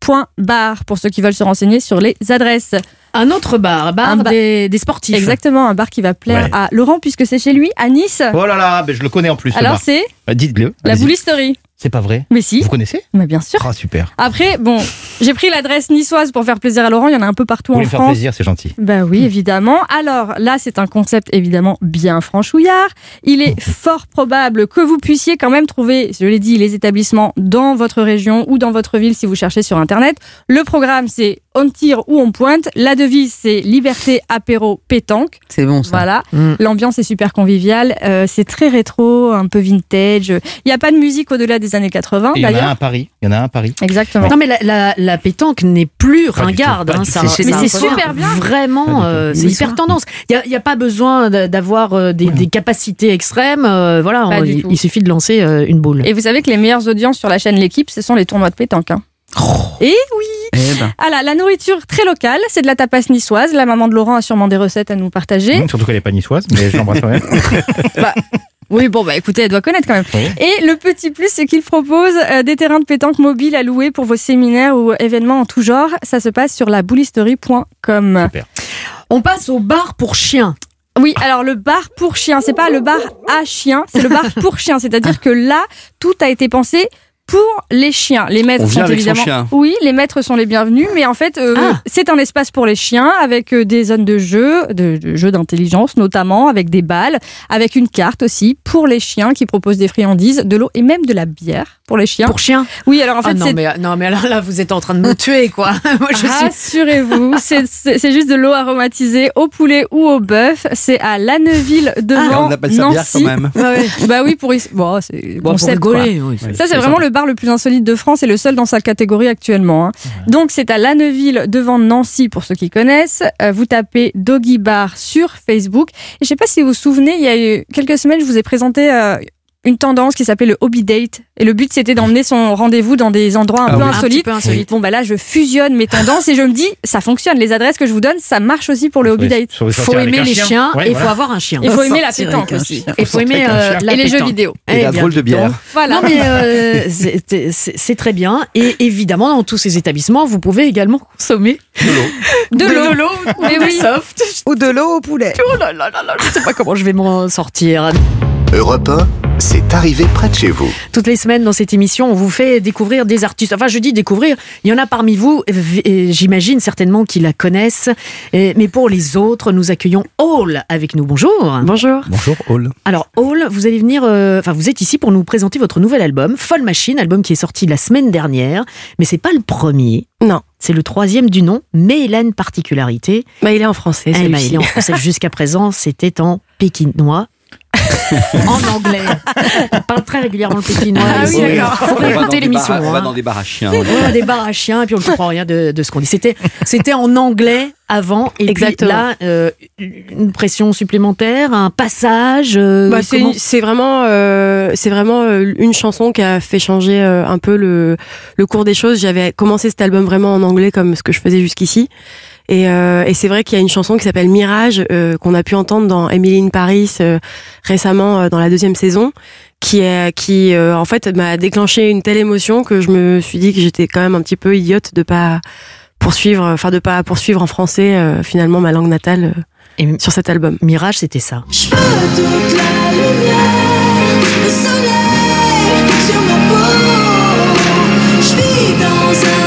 meltdown.bar pour ceux qui veulent se renseigner sur les adresses. Un autre bar, bar Un bar- des, des sportifs. Exactement, un bar qui va plaire Ouais. à Laurent puisque c'est chez lui à Nice. Oh là là, ben, je le connais en plus. Alors bar. c'est Bah, Dites-le. la boulisterie. C'est pas vrai. Mais si, Vous connaissez mais bien sûr. Ah, super. Après, bon, j'ai pris l'adresse niçoise pour faire plaisir à Laurent, il y en a un peu partout Vous en voulez me faire France. plaisir, c'est gentil. Bah oui, évidemment. Alors là, c'est un concept évidemment bien franchouillard. Il est [LAUGHS] fort probable que vous puissiez quand même trouver, je l'ai dit, les établissements dans votre région ou dans votre ville si vous cherchez sur Internet. Le programme, c'est on tire ou on pointe. La devise, c'est liberté, apéro, pétanque. C'est bon ça. Voilà. Mm. L'ambiance est super conviviale. Euh, c'est très rétro, un peu vintage. Il n'y a pas de musique au-delà des années 80 Et il y en a un à Paris. Il y en a un à Paris. Exactement. Non mais la, la, la pétanque n'est plus Pas ringarde, tout, hein, ça, ça Mais c'est super bien. Vraiment, euh, c'est hyper tendance. Il n'y a, pas besoin d'avoir euh, des, des capacités extrêmes. euh, voilà, on- il, suffit de lancer euh, une boule. Et vous savez que les meilleures audiences sur la chaîne L'équipe, ce sont les tournois de pétanque. hein. Et oui Eh ben. Ah là, la nourriture très locale, c'est de la tapas niçoise. La maman de Laurent a sûrement des recettes à nous partager. Mmh, surtout qu'elle est pas niçoise, mais je l'embrasse quand même. [LAUGHS] Oui, bon, bah écoutez, elle doit connaître quand même. Oui. Et le petit plus, c'est qu'il propose euh, des terrains de pétanque mobiles à louer pour vos séminaires ou événements en tout genre. Ça se passe sur la boulisterie.com. Super. On passe au bar pour chiens. Oui, alors le bar pour chiens, c'est pas le bar à chiens, c'est le bar pour chiens. C'est-à-dire que là, tout a été pensé pour les chiens. Les maîtres On vient sont avec son évidemment. chien. Oui, les maîtres sont les bienvenus, mais en fait, euh, Ah. c'est un espace pour les chiens avec euh, des zones de jeu, de, de jeux d'intelligence notamment, avec des balles, avec une carte aussi pour les chiens qui proposent des friandises, de l'eau et même de la bière pour les chiens. Pour chiens Oui, alors en fait, Ah non, c'est mais, non, mais alors là, vous êtes en train de me tuer, quoi. [LAUGHS] Moi, je suis. Rassurez-vous, [LAUGHS] c'est- c'est juste de l'eau aromatisée au poulet ou au bœuf. C'est à Lanneville devant Ah, on appelle ça bière Nancy. quand même. bah oui, pour y- bon, c'est Bon, rigoler, oui, Ça, c'est vraiment sympa. le bar le plus insolite de France et le seul dans sa catégorie actuellement. hein. Donc, c'est à Lanneville devant Nancy pour ceux qui connaissent. Euh, vous tapez Doggy Bar sur Facebook. Et je sais pas si vous vous souvenez, il y a eu quelques semaines, je vous ai présenté. euh, une tendance qui s'appelait le hobby date et le but c'était d'emmener son rendez-vous dans des endroits un Ah peu oui. Un petit insolites. peu insolites. Bon bah là je fusionne mes tendances et je me dis ça fonctionne les adresses que je vous donne ça marche aussi pour le hobby date. Faut aimer les chiens et il faut avoir un chien. Il faut aimer la pétanque aussi. Il faut aimer euh, la et les jeux vidéo. Eh Et la bien, drôle de bière. Voilà. Non mais euh, c'est- très bien et évidemment dans tous ces établissements vous pouvez également consommer De l'eau. [LAUGHS] de l'eau ou du oui. soft. Ou de l'eau au poulet. Oh là là là là, je sais pas comment je vais m'en sortir. Europe 1, c'est arrivé près de chez vous. Toutes les semaines dans cette émission, on vous fait découvrir des artistes. Enfin, je dis découvrir, il y en a parmi vous, j'imagine certainement qui la connaissent. Mais pour les autres, nous accueillons Hall avec nous. Bonjour. Bonjour. Bonjour, Hall. Alors, Hall, vous allez venir, euh, enfin, vous êtes ici pour nous présenter votre nouvel album, Folle Machine, album qui est sorti la semaine dernière. Mais c'est pas le premier. Non. C'est le troisième du nom, mais il a une particularité. Bah, il est en français. Ben, celui-ci. il est en français. [LAUGHS] Jusqu'à présent, c'était en pékinois. [LAUGHS] en anglais. On parle très régulièrement le pékinois. Ah oui, d'accord. Faut On va dans écouter des l'émission. bars- On va hein. dans des bars à chiens. Ouais, des bars à chiens et puis on ne comprend rien de, de ce qu'on dit. C'était, c'était en anglais avant et Exactement. puis là euh, une pression supplémentaire, un passage. euh, Bah, c'est vraiment, euh, c'est vraiment une chanson qui a fait changer euh, un peu le, le cours des choses. J'avais commencé cet album vraiment en anglais comme ce que je faisais jusqu'ici. Et, euh, et c'est vrai qu'il y a une chanson qui s'appelle Mirage euh, qu'on a pu entendre dans Emily in Paris euh, récemment euh, dans la deuxième saison, qui est qui euh, en fait m'a déclenché une telle émotion que je me suis dit que j'étais quand même un petit peu idiote de pas poursuivre, enfin de pas poursuivre en français euh, finalement ma langue natale euh, Et sur cet album. Mirage, c'était ça. Je veux toute la lumière, le soleil sur ma peau. Je vis dans un.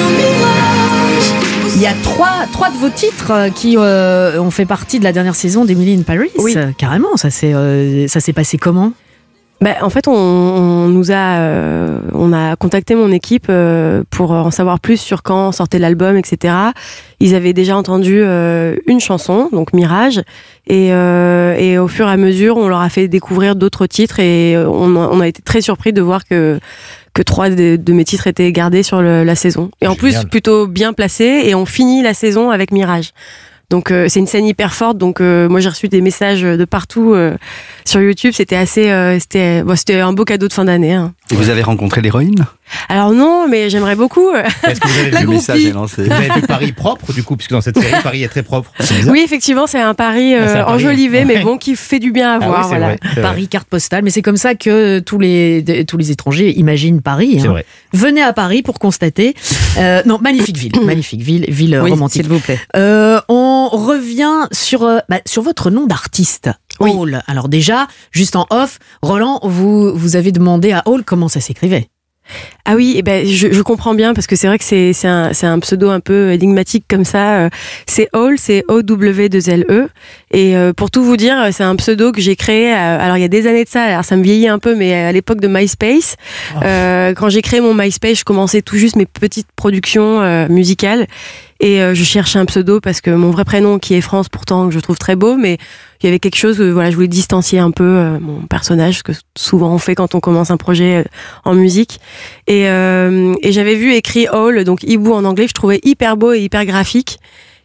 Il y a trois, trois de vos titres euh, qui euh, ont fait partie de la dernière saison d'Emily in Paris. Oui. Euh, Carrément, ça s'est, euh, ça s'est passé comment? Bah, en fait, on, on nous a, euh, on a contacté mon équipe euh, pour en savoir plus sur quand sortait l'album, etc. Ils avaient déjà entendu euh, une chanson, donc Mirage, et, et au fur et à mesure, on leur a fait découvrir d'autres titres et on, a- on a été très surpris de voir que que trois de, de mes titres étaient gardés sur le- la saison. Et en plus, plutôt bien placés, et on finit la saison avec Mirage. Donc euh, c'est une scène hyper forte. Donc euh, moi j'ai reçu des messages de partout euh, sur YouTube. C'était assez, euh, c'était, bon, c'était un beau cadeau de fin d'année. hein. Et vous avez rencontré l'héroïne Alors non, mais j'aimerais beaucoup. Est-ce que vous avez, [LAUGHS] vu, Le message est lancé. vous avez vu Paris propre, du coup, puisque dans cette série, Paris est très propre. Oui, effectivement, c'est un pari Ah, euh, pari. enjolivé, mais bon, qui fait du bien à Ah voir. c'est voilà. vrai, c'est vrai. Paris, carte postale. Mais c'est comme ça que tous les, tous les étrangers imaginent Paris. C'est hein. vrai. Venez à Paris pour constater. Euh, non, magnifique ville, [COUGHS] magnifique ville, ville Oui, romantique. s'il vous plaît. Euh, on revient sur, bah, sur votre nom d'artiste. Oui. Hall. Alors déjà, juste en off, Roland, vous, vous avez demandé à Hall comment ça s'écrivait. Ah oui, eh ben, je, je comprends bien parce que c'est vrai que c'est c'est un, c'est un pseudo un peu énigmatique comme ça. euh, C'est Hall, c'est O-W-2-L-E. Et euh, pour tout vous dire, c'est un pseudo que j'ai créé. euh, alors il y a des années de ça, alors ça me vieillit un peu, mais à l'époque de MySpace, euh, quand j'ai créé mon MySpace, je commençais tout juste mes petites productions euh, musicales. Et euh, je cherchais un pseudo parce que mon vrai prénom, qui est France, pourtant que je trouve très beau, mais il y avait quelque chose, euh, voilà, je voulais distancier un peu euh, mon personnage, ce que souvent on fait quand on commence un projet euh, en musique. Et, et j'avais vu écrit All, donc hibou en anglais, que je trouvais hyper beau et hyper graphique.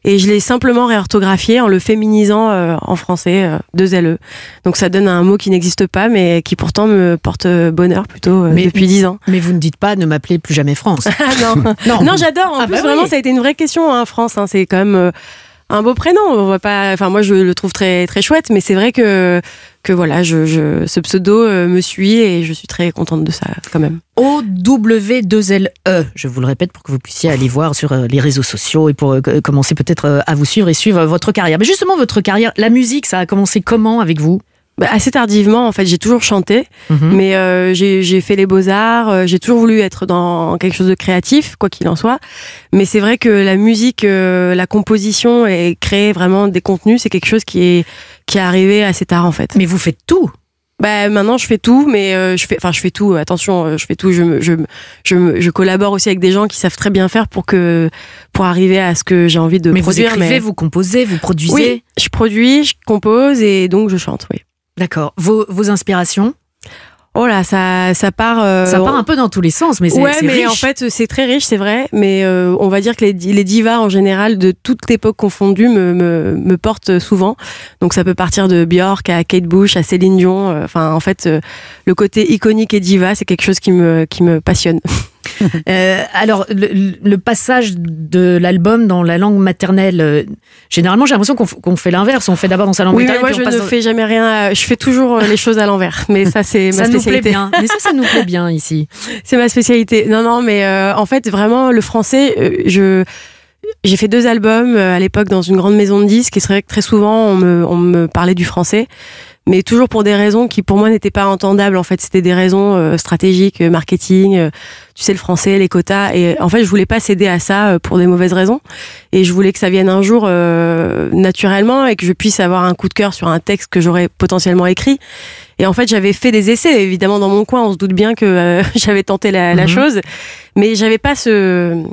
Et je l'ai simplement réorthographié en le féminisant euh, en français, euh, deux LE. Donc ça donne un mot qui n'existe pas, mais qui pourtant me porte bonheur plutôt euh, Mais- depuis dix ans. Mais vous ne dites pas ne m'appelez plus jamais France. [LAUGHS] Ah non, Non. [LAUGHS] non, j'adore. En Ah plus, bah vraiment, oui. ça a été une vraie question, hein, France. hein. c'est quand même euh, un beau prénom. On va pas. Enfin, moi, je le trouve très très chouette, mais c'est vrai que que voilà, je, je ce pseudo euh, me suit et je suis très contente de ça quand même. O-W-2-L-E. E. Je vous le répète pour que vous puissiez aller voir sur euh, les réseaux sociaux et pour euh, commencer peut-être à vous suivre et suivre votre carrière. Mais justement, votre carrière, la musique, ça a commencé comment avec vous? Bah, assez tardivement, en fait, j'ai toujours chanté, Mhm. mais euh, j'ai j'ai fait les beaux-arts, euh, j'ai toujours voulu être dans quelque chose de créatif, quoi qu'il en soit. Mais c'est vrai que la musique, euh, la composition et créer vraiment des contenus, c'est quelque chose qui est, qui est arrivé assez tard, en fait. Mais vous faites tout bah, maintenant, je fais tout, mais euh, je fais, enfin, je fais tout. Attention, euh, je fais tout. Je, je, je, je collabore aussi avec des gens qui savent très bien faire pour que, pour arriver à ce que j'ai envie de Mais vous produire. écrivez, vous composez, vous produisez Oui, je produis, je compose et donc je chante. Oui. D'accord. Vos, vos inspirations Oh là, ça, ça part. euh, Ça part un peu dans tous les sens, mais c'est ouais, mais riche. en fait, c'est très riche, c'est vrai. Mais euh, on va dire que les, les divas en général, de toute époque confondue, me, me, me portent souvent. Donc ça peut partir de Björk à Kate Bush à Céline Dion. Euh, Enfin, en fait, euh, le côté iconique et diva, c'est quelque chose qui me, qui me passionne. [LAUGHS] [LAUGHS] Euh, alors, le, le passage de l'album dans la langue maternelle, euh, généralement, j'ai l'impression qu'on fait l'inverse. On fait d'abord dans sa langue Oui, mais maternelle. moi, je ne dans- fais jamais rien. à- Je fais toujours euh, les choses à l'envers. Mais ça, c'est ma Ça nous plaît spécialité. bien. Mais ça, ça nous plaît bien ici. [LAUGHS] C'est ma spécialité. Non, non, mais euh, en fait, vraiment, le français, je. J'ai fait deux albums à l'époque dans une grande maison de disques et c'est vrai que très souvent on me, on me parlait du français, mais toujours pour des raisons qui pour moi n'étaient pas entendables. En fait, c'était des raisons euh, stratégiques, euh, marketing, euh, tu sais le français, les quotas. Et en fait, je voulais pas céder à ça pour des mauvaises raisons. Et je voulais que ça vienne un jour euh, naturellement et que je puisse avoir un coup de cœur sur un texte que j'aurais potentiellement écrit. Et en fait, j'avais fait des essais, évidemment, dans mon coin. On se doute bien que euh, [LAUGHS] j'avais tenté la, la Mhm. chose, mais j'avais pas ce,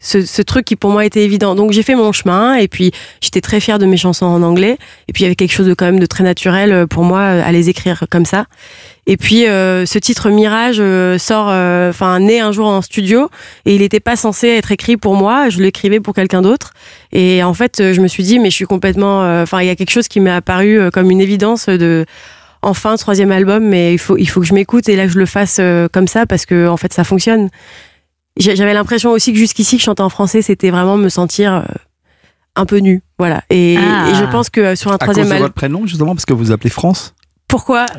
ce, ce truc qui pour moi était évident. Donc j'ai fait mon chemin et puis j'étais très fière de mes chansons en anglais. Et puis il y avait quelque chose de quand même de très naturel euh, pour moi euh, à les écrire comme ça. Et puis euh, ce titre Mirage euh, sort, enfin un jour en studio et il n'était pas censé être écrit pour moi. Je l'écrivais pour quelqu'un d'autre. Et en fait, je me suis dit mais je suis complètement, enfin il y a quelque chose qui m'est apparu comme une évidence de enfin troisième album, mais il faut il faut que je m'écoute et là je le fasse comme ça parce que en fait ça fonctionne. J'avais l'impression aussi que jusqu'ici que chanter en français, c'était vraiment me sentir euh, un peu nu, voilà. Et, Ah. et je pense que euh, sur un À cause troisième de album, votre prénom, justement, parce que vous appelez France? Pourquoi? [LAUGHS] Ah,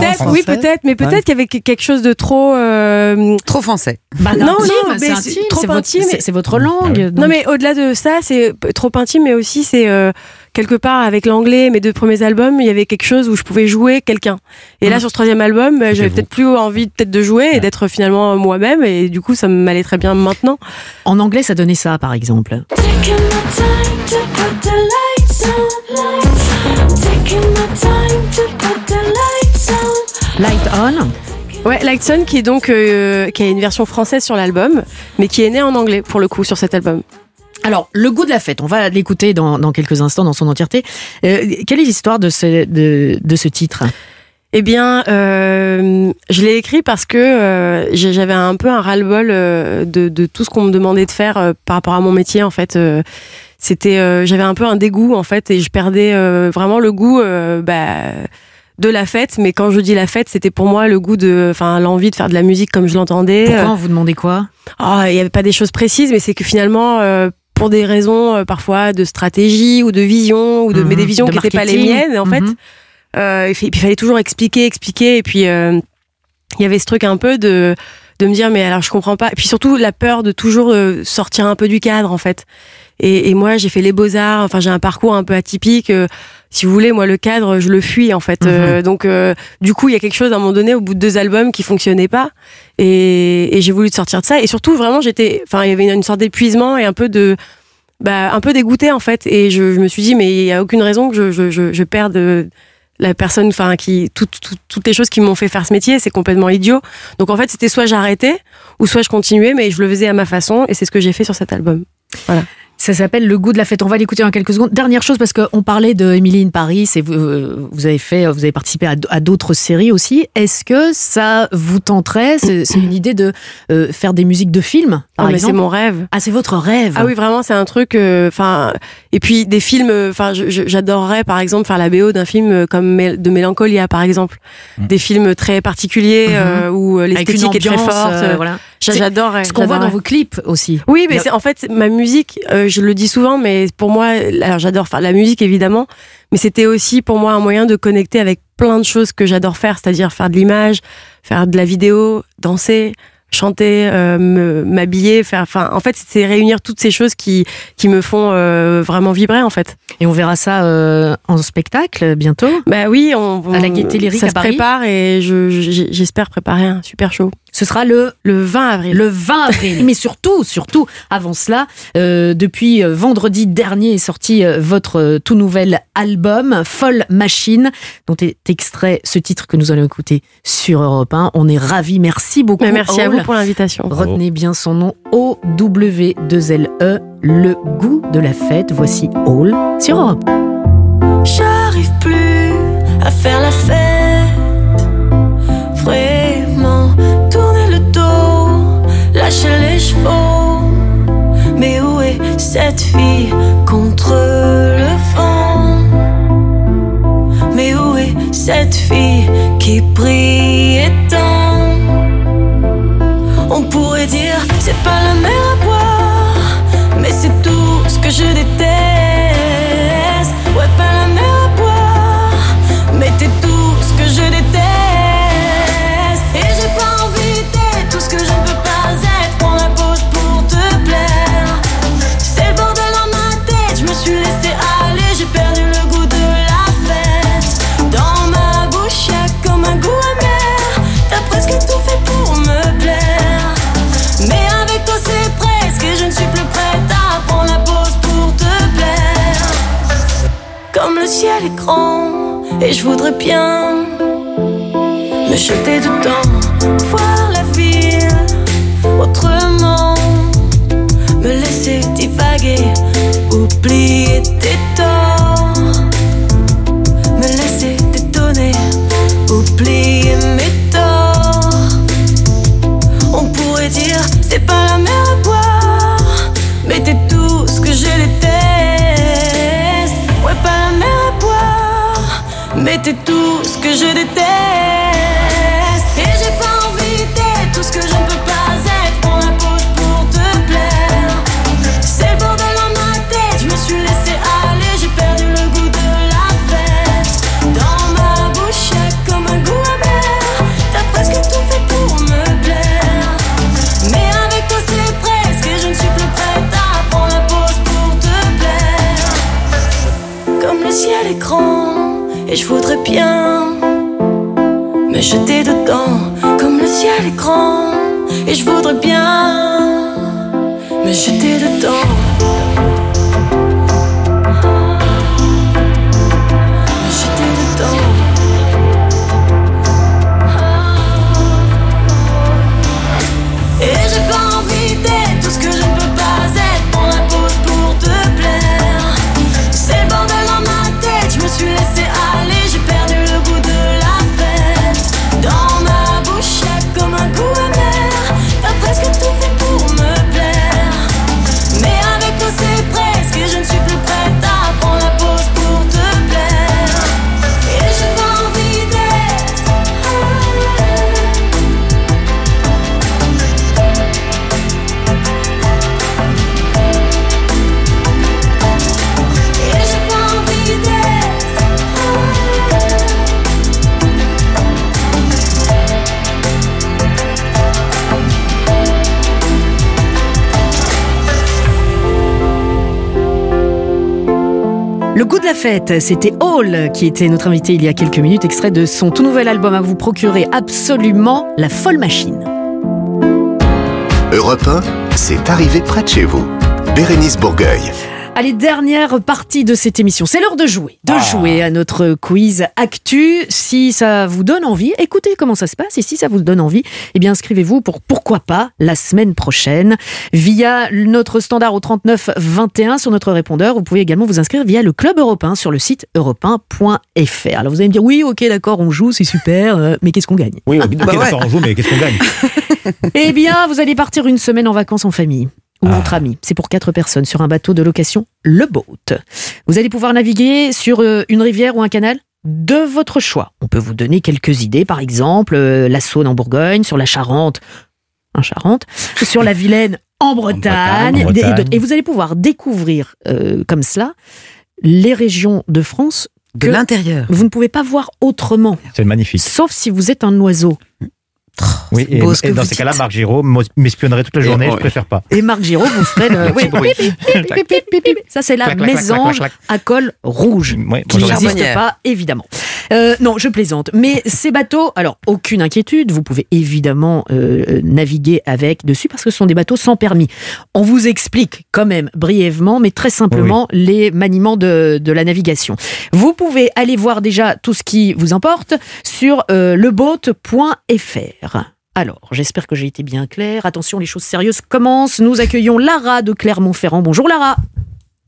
Peut-être, français. oui, peut-être, mais peut-être Ouais. qu'il y avait que- quelque chose de trop euh, Trop français. Bah, non, non, c'est mais intime, trop c'est votre- intime. c'est- votre langue, Non, donc. mais au-delà de ça, c'est trop intime, mais aussi c'est euh, quelque part avec l'anglais, mes deux premiers albums, il y avait quelque chose où je pouvais jouer quelqu'un. Et là, Mhm. sur ce troisième album, bah, j'avais peut-être plus envie peut-être de jouer et d'être finalement moi-même, et du coup, ça m'allait très bien maintenant. En anglais, ça donnait ça, par exemple. Light On. Ouais, Lightson qui est donc euh, qui a une version française sur l'album, mais qui est né en anglais pour le coup sur cet album. Alors, le goût de la fête, on va l'écouter dans, dans quelques instants dans son entièreté. Euh, quelle est l'histoire de ce, de, de ce titre? Eh bien, euh, je l'ai écrit parce que euh, j'avais un peu un ras-le-bol euh, de, de tout ce qu'on me demandait de faire euh, par rapport à mon métier. En fait, Euh, c'était, euh, j'avais un peu un dégoût en fait, et je perdais vraiment le goût. bah, de la fête, mais quand je dis la fête, c'était pour moi le goût de, enfin, l'envie de faire de la musique comme je l'entendais. Pourquoi on vous demandait quoi? Ah, il n'y avait pas des choses précises, mais c'est que finalement, euh, pour des raisons euh, parfois de stratégie ou de vision, ou de, mais des Mhm. visions De qui n'étaient pas les miennes, en fait, Mhm. euh, il fa- il fallait toujours expliquer, expliquer, et puis euh, il y avait ce truc un peu de de me dire mais alors je comprends pas et puis surtout la peur de toujours euh, sortir un peu du cadre en fait et, et moi j'ai fait les beaux arts enfin j'ai un parcours un peu atypique euh, si vous voulez moi le cadre je le fuis en fait. Euh, donc euh, du coup il y a quelque chose à un moment donné au bout de deux albums qui fonctionnait pas. Et, et j'ai voulu sortir de ça. Et surtout vraiment j'étais enfin il y avait une, une sorte d'épuisement et un peu de bah, un peu dégoûté en fait. Et je, je me suis dit mais il y a aucune raison que je, je, je, je perde euh, la personne enfin qui toutes les choses qui m'ont fait faire ce métier c'est complètement idiot. Donc en fait c'était soit j'arrêtais ou soit je continuais mais je le faisais à ma façon et c'est ce que j'ai fait sur cet album. Voilà Ça s'appelle Le goût de la fête. On va l'écouter dans quelques secondes. Dernière chose, parce qu'on parlait de Emily in Paris et vous, euh, vous avez fait, vous avez participé à, d'autres séries aussi. Est-ce que ça vous tenterait C'est une idée de euh, faire des musiques de films, par Ah, mais exemple c'est mon rêve Ah, c'est votre rêve Ah oui, vraiment, c'est un truc. Enfin, et puis des films. Enfin, je- je- j'adorerais, par exemple, faire la BO d'un film euh, comme de Mélancolia, par exemple. Des films très particuliers euh, où euh, Mm. Une l'esthétique est très forte. euh, voilà. J'a- C'est J'adorerais. Ce qu'on voit dans vos clips aussi. Oui, mais a- c'est en fait ma musique. euh, je le dis souvent, mais pour moi, alors j'adore faire la musique évidemment, mais c'était aussi pour moi un moyen de connecter avec plein de choses que j'adore faire, c'est-à-dire faire de l'image, faire de la vidéo, danser, chanter, euh, m'habiller, faire. Enfin, en fait, c'est réunir toutes ces choses qui qui me font euh, vraiment vibrer, en fait. Et on verra ça euh, en spectacle bientôt. Bah oui, on, À la Gaîté Lyrique ça à se Paris. prépare et je- je- j'espère préparer un super show. Ce sera le le 20 avril. Le 20 avril. [LAUGHS] Mais surtout, surtout, avant cela, euh, depuis euh, vendredi dernier est sorti euh, votre tout nouvel album, Folle Machine, dont est extrait ce titre que nous allons écouter sur Europe 1. On est ravis. Merci beaucoup. Mais merci à vous pour l'invitation. Retenez bien son nom, O-W-2-L-E, E, le goût de la fête. Voici All sur Europe. J'arrive plus à faire la fête. Les chevaux. Mais où est cette fille contre le vent? Mais où est cette fille qui brille tant? On pourrait dire, c'est pas la mer ciel est grand, et je voudrais bien me jeter dedans, voir la ville autrement, me laisser divaguer, oublier tes torts, c'était Hall qui était notre invité il y a quelques minutes, extrait de son tout nouvel album à vous procurer absolument, La Folle Machine. Europe 1, c'est arrivé près de chez vous. Bérénice Bourgueil. Allez, dernière partie de cette émission. C'est l'heure de jouer. De Ah. jouer à notre quiz Actu. Si ça vous donne envie, écoutez comment ça se passe. Et si ça vous donne envie, eh bien, inscrivez-vous pour pourquoi pas la semaine prochaine via notre standard au 39 21 sur notre répondeur. Vous pouvez également vous inscrire via le Club Européen sur le site europe1.fr. Alors, vous allez me dire, oui, ok, d'accord, on joue, c'est super, euh, mais qu'est-ce qu'on gagne? Oui, ok, d'accord, on joue, mais qu'est-ce qu'on gagne? [LAUGHS] Eh bien, vous allez partir une semaine en vacances en famille ou entre amis. C'est pour quatre personnes sur un bateau de location, le boat. Vous allez pouvoir naviguer sur euh, une rivière ou un canal de votre choix. On peut vous donner quelques idées, par exemple, euh, la Saône en Bourgogne, sur la Charente, en Charente, sur la Vilaine en Bretagne. en Bretagne. Et vous allez pouvoir découvrir euh, comme cela les régions de France De que l'intérieur. Vous ne pouvez pas voir autrement. C'est magnifique. Sauf si vous êtes un oiseau. Oui, et, beau ce et dans ces cas-là. Marc Giraud m'espionnerait toute la Et journée, on- je préfère pas. Et Marc Giraud vous ferait le. [LAUGHS] pip, pip, pip, pip. Ça, c'est la Clac, clac, clac, mésange clac, à col rouge. Ouais, qui n'existe pas, évidemment. Euh, non, je plaisante. Mais ces bateaux, alors, aucune inquiétude, vous pouvez évidemment euh, naviguer avec dessus parce que ce sont des bateaux sans permis. On vous explique quand même brièvement, mais très simplement, les maniements de, de la navigation. Vous pouvez aller voir déjà tout ce qui vous importe sur euh, leboat.fr. Alors, j'espère que j'ai été bien clair. Attention, les choses sérieuses commencent. Nous accueillons Lara de Clermont-Ferrand. Bonjour Lara.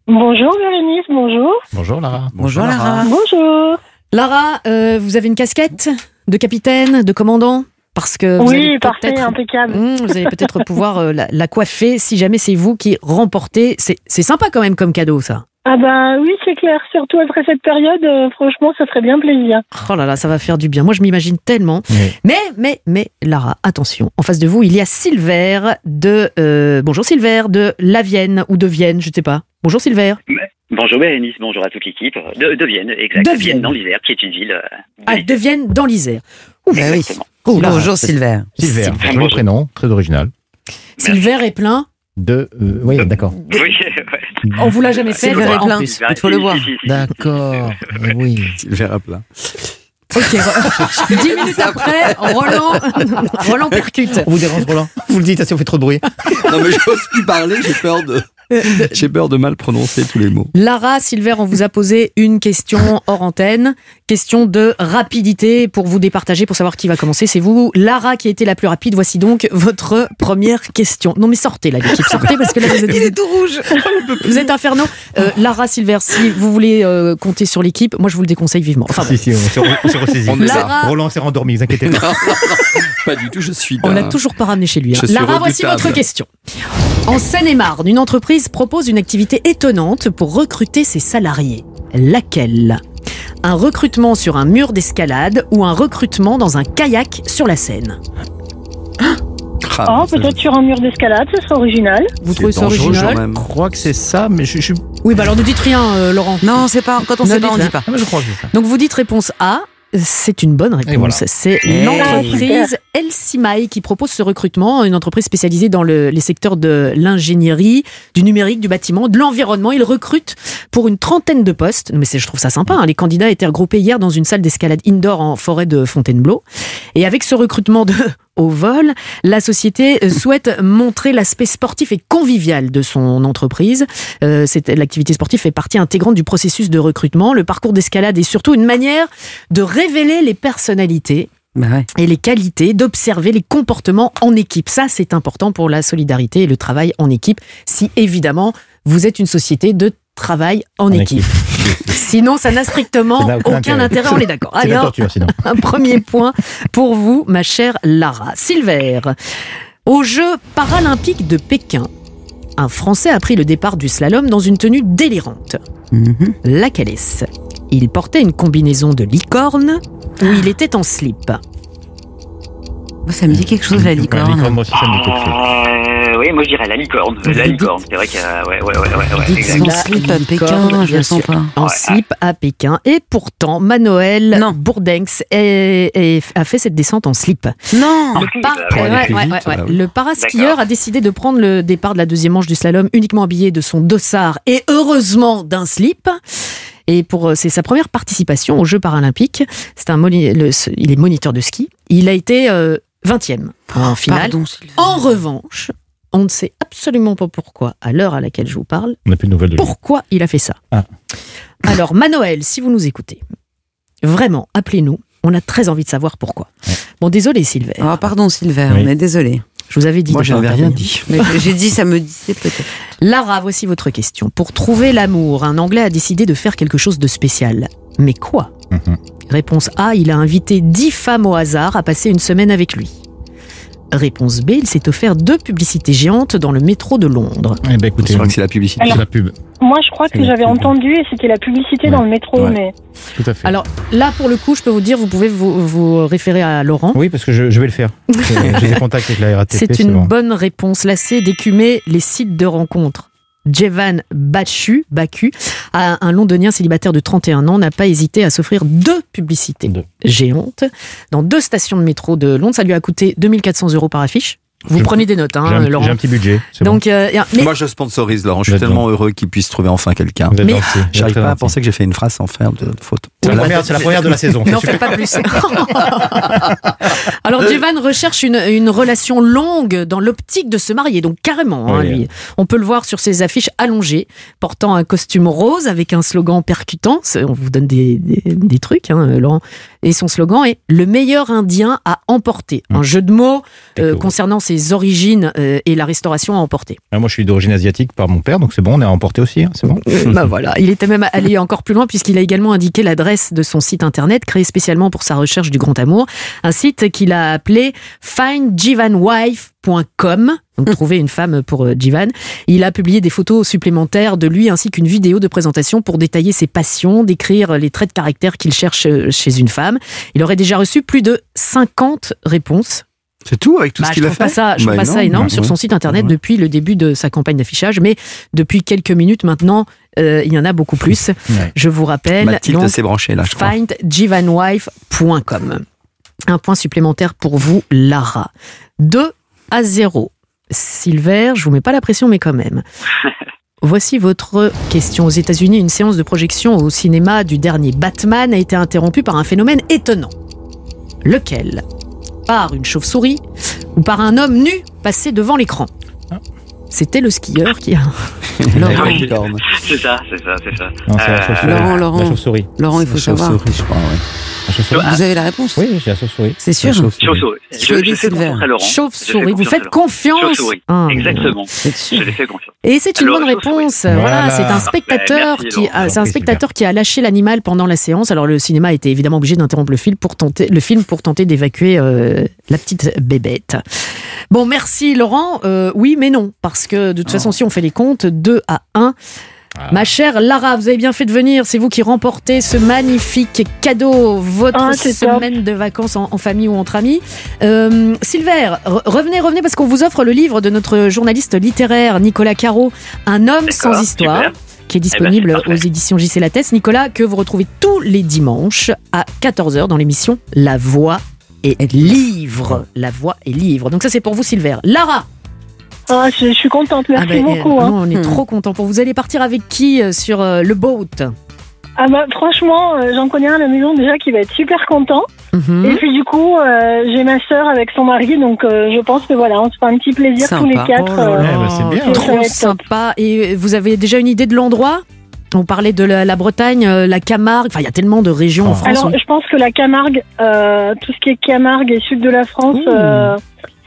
Bonjour Bérénice, bonjour. Bonjour Lara. Bonjour Lara. Bonjour. Lara, euh, vous avez une casquette de capitaine, de commandant? Parce que vous Oui, allez parfait, peut-être- impeccable. Mmh, vous allez peut-être pouvoir euh, la, la coiffer si jamais c'est vous qui remportez. C'est sympa quand même comme cadeau, ça. Ah bah oui, c'est clair. Surtout après cette période, euh, franchement, ça ferait bien plaisir. Oh là là, ça va faire du bien. Moi, je m'imagine tellement. Oui. Mais, mais, mais, Lara, attention. En face de vous, il y a Silver de. euh, bonjour Silver de La Vienne ou de Vienne, je ne sais pas. Bonjour Silver. Bonjour Bérénice, bonjour à toute l'équipe. De, de Vienne, exact. De Vienne. Dans l'Isère, qui est une ville. euh, Ah, de Vienne dans l'Isère. Ouf. Oui. Exactement. Oh là. Bonjour Silver. Silver, Silver. joli prénom, très original. Silver est plein. De, euh, oui, d'accord. [LAUGHS] Oui, ouais. On vous l'a jamais fait. Est en plein. plus. Il faut le voir. D'accord. [LAUGHS] Oui. Silver à plein. Ok. [LAUGHS] Dix minutes après, Roland, Roland percute. On vous dérange Roland Vous le dites, si on fait trop de bruit. Non mais j'ose plus parler, j'ai peur de, [LAUGHS] j'ai peur de mal prononcer tous les mots. Lara, Silver, on vous a posé une question hors antenne. Question de rapidité pour vous départager, pour savoir qui va commencer. C'est vous, Lara, qui a été la plus rapide. Voici donc votre première question. Non mais sortez là, l'équipe, sortez parce que là vous êtes, Il est tout rouge. vous êtes infernaux. Euh, Lara, Silver, si vous voulez euh, compter sur l'équipe, moi je vous le déconseille vivement. Enfin, Si, si, on s'est on s'est ressaisit. On est là. Lara- Roland s'est rendormi, vous inquiétez pas. [LAUGHS] Pas du tout, je suis On l'a toujours pas ramené chez lui. hein. Lara, voici votre question. En Seine-et-Marne, une entreprise propose une activité étonnante pour recruter ses salariés. Laquelle? Un recrutement sur un mur d'escalade ou un recrutement dans un kayak sur la Seine? Ah, oh, peut-être sur un mur d'escalade, ce serait original. Vous trouvez ça original? Je crois que c'est ça, mais je, suis. Oui, bah alors ne dites rien, euh, Laurent. Non, c'est pas. Quand on Ne sait pas, on dites dit pas. Ah, mais je crois que c'est ça. Donc vous dites réponse A. C'est une bonne réponse. voilà. C'est l'entreprise Elsimae qui propose ce recrutement, une entreprise spécialisée dans le- les secteurs de l'ingénierie, du numérique, du bâtiment, de l'environnement. Ils recrutent pour une trentaine de postes. Mais c'est- je trouve ça sympa. hein. Les candidats étaient regroupés hier dans une salle d'escalade indoor en forêt de Fontainebleau. Et avec ce recrutement de au vol, la société euh, souhaite montrer l'aspect sportif et convivial de son entreprise. Euh, c'est- L'activité sportive fait partie intégrante du processus de recrutement. Le parcours d'escalade est surtout une manière de révéler les personnalités Bah ouais. et les qualités, d'observer les comportements en équipe. Ça, c'est important pour la solidarité et le travail en équipe, si évidemment vous êtes une société de travail en, En équipe. [LAUGHS] Sinon, ça n'a strictement Ça aucun, aucun intérêt, on est d'accord. C'est torture, sinon. [LAUGHS] un premier point pour vous, ma chère Lara. Silver, aux Jeux paralympiques de Pékin, un Français a pris le départ du slalom dans une tenue délirante. Laquelle est-ce? Il portait une combinaison de licorne ou il était en slip? Ça me dit quelque chose, la licorne. moi aussi, ça me dit quelque chose. Euh, oui, moi je dirais la licorne. Vous La licorne, c'est vrai que. euh, Ouais, ouais, ouais, ouais, ouais, la slip à Pékin, licorne, je le sens pas. En Ouais. slip à Pékin. Et pourtant, Non. Bourdenx est- est- a fait cette descente en slip. Non. Le, bah, bah paraskieur a décidé de prendre le départ de la deuxième manche du slalom uniquement habillé de son dossard et heureusement d'un slip. Et pour euh, c'est sa première participation aux Jeux paralympiques. C'est un moni- le- ce- il est moniteur de ski. Il a été euh, 20e en finale. Pardon, Sylvain. En revanche, on ne sait absolument pas pourquoi, à l'heure à laquelle je vous parle, On n'a plus de nouvelles de lui. pourquoi il a fait ça. Ah. Alors, Manoël, si vous nous écoutez, vraiment, appelez-nous. On a très envie de savoir pourquoi. Bon, désolé, Sylvain. Ah, pardon, Sylvain, Oui. on est désolé. Je vous avais dit. Moi, n'avais rien dit. Mais j'ai dit, ça me disait peut-être. Lara, voici votre question. Pour trouver l'amour, un Anglais a décidé de faire quelque chose de spécial. Mais quoi? Mhm. Réponse A, il a invité 10 femmes au hasard à passer une semaine avec lui. Réponse B, il s'est offert deux publicités géantes dans le métro de Londres. Eh ben écoutez, Je crois que c'est la publicité. la pub. Moi, je crois que la j'avais entendu et c'était la publicité dans le métro, Ouais. mais Tout à fait. Alors là, pour le coup, je peux vous dire, vous pouvez vous, vous référer à Laurent. oui, parce que je, je vais le faire. [LAUGHS] J'ai des contacts avec la RATP. C'est une bon. bonne réponse. Lassé d'écumer les sites de rencontres. Jevan Bachu, Baku, un londonien célibataire de 31 ans, n'a pas hésité à s'offrir deux publicités géantes dans deux stations de métro de Londres. Ça lui a coûté 2400 euros par affiche. Vous Je- prenez des notes, hein, J'ai un, Laurent. j'ai un petit budget. Donc, euh, mais- Moi, je sponsorise Laurent. Je suis tellement heureux qu'il puisse trouver enfin quelqu'un. Mais- J'arrive pas à penser que j'ai fait une phrase sans faire de faute. C'est la première- c'est la première de la [LAUGHS] saison. N'en faites pas plus. [LAUGHS] [LAUGHS] Alors, Jevan recherche une, une relation longue dans l'optique de se marier, donc carrément, hein, lui. On peut le voir sur ses affiches allongées, portant un costume rose avec un slogan percutant. On vous donne des, des- des trucs, hein, Laurent. Et son slogan est Le meilleur indien à emporter. Un jeu de mots euh, concernant ses origines euh, et la restauration à emporter. Ah, Moi, je suis d'origine asiatique par mon père, donc c'est bon, on est à emporter aussi. hein, c'est bon. bah voilà, il était même allé encore plus loin puisqu'il a également indiqué l'adresse de son site internet créé spécialement pour sa recherche du grand amour, un site qu'il a appelé findjivanwife.com. Donc trouver une femme pour euh, Jivan. Il a publié des photos supplémentaires de lui ainsi qu'une vidéo de présentation pour détailler ses passions, décrire les traits de caractère qu'il cherche euh, chez une femme. Il aurait déjà reçu plus de 50 réponses C'est tout avec tout bah, ce je qu'il a fait pas ça, je trouve Bah, pas ça énorme. sur son site internet depuis le début de sa campagne d'affichage, mais depuis quelques minutes maintenant, euh, il y en a beaucoup plus. Je vous rappelle, Mathilde donc, s'est branchée là, je. Un point supplémentaire pour vous, Lara. 2 à 0. Silver, je vous mets pas la pression, mais quand même. [LAUGHS] Voici votre question. Aux États-Unis, une séance de projection au cinéma du dernier Batman a été interrompue par un phénomène étonnant. Lequel? Par une chauve-souris ou par un homme nu passé devant l'écran? C'était le skieur qui a. [LAUGHS] Laurent. C'est ça, c'est ça, c'est ça. Non, c'est la Euh, chauve-souris. Laurent, Laurent. La chauve-souris. Laurent, il faut La savoir. chauve-souris, je crois, ouais. Chauve-souris. Vous avez la réponse Oui, j'ai la chauve-souris. C'est sûr chauve-souris. Je, je dit fais confiance à Laurent. Chauve-souris, vous faites confiance Chauve-souris. Ah, Exactement. sûr. Je l'ai fait confiance. Et c'est une Alors, bonne réponse. Voilà, Voilà. c'est un spectateur Merci, qui, Laurent. a- c'est un spectateur qui a lâché l'animal pendant la séance. Alors le cinéma a été évidemment obligé d'interrompre le film pour tenter, le film pour tenter d'évacuer euh, la petite bébête. Bon, merci Laurent. Euh, oui, mais non, parce que de toute Oh. façon, si on fait les comptes, 2 à 1. Ah. Ma chère Lara, vous avez bien fait de venir. C'est vous qui remportez ce magnifique cadeau, votre Ah, top. semaine de vacances en, en famille ou entre amis. Euh, Silver, re- revenez, revenez, parce qu'on vous offre le livre de notre journaliste littéraire Nicolas Caro, Un homme sans histoire. super. Qui est Eh ben, disponible aux éditions JC Lattès. Nicolas, que vous retrouvez tous les dimanches à 14h dans l'émission La Voix et Livre. La Voix et Livre. Donc, ça, c'est pour vous, Silver. Lara, Ah, je, je suis contente, merci ah ben, beaucoup. euh, hein. on est Hmm. trop contents pour vous. Allez partir avec qui euh, sur euh, le boat? Ah bah, franchement, euh, j'en connais un à la maison déjà qui va être super content. Mhm. Et puis du coup, euh, j'ai ma sœur avec son mari, donc euh, je pense que voilà, on se fait un petit plaisir tous les quatre. euh, Eh ben, c'est bien. Trop sympa. Et vous avez déjà une idée de l'endroit? On parlait de la, la Bretagne, la Camargue. Enfin, il y a tellement de régions en France. Alors, je pense que la Camargue, euh, tout ce qui est Camargue et sud de la France, euh,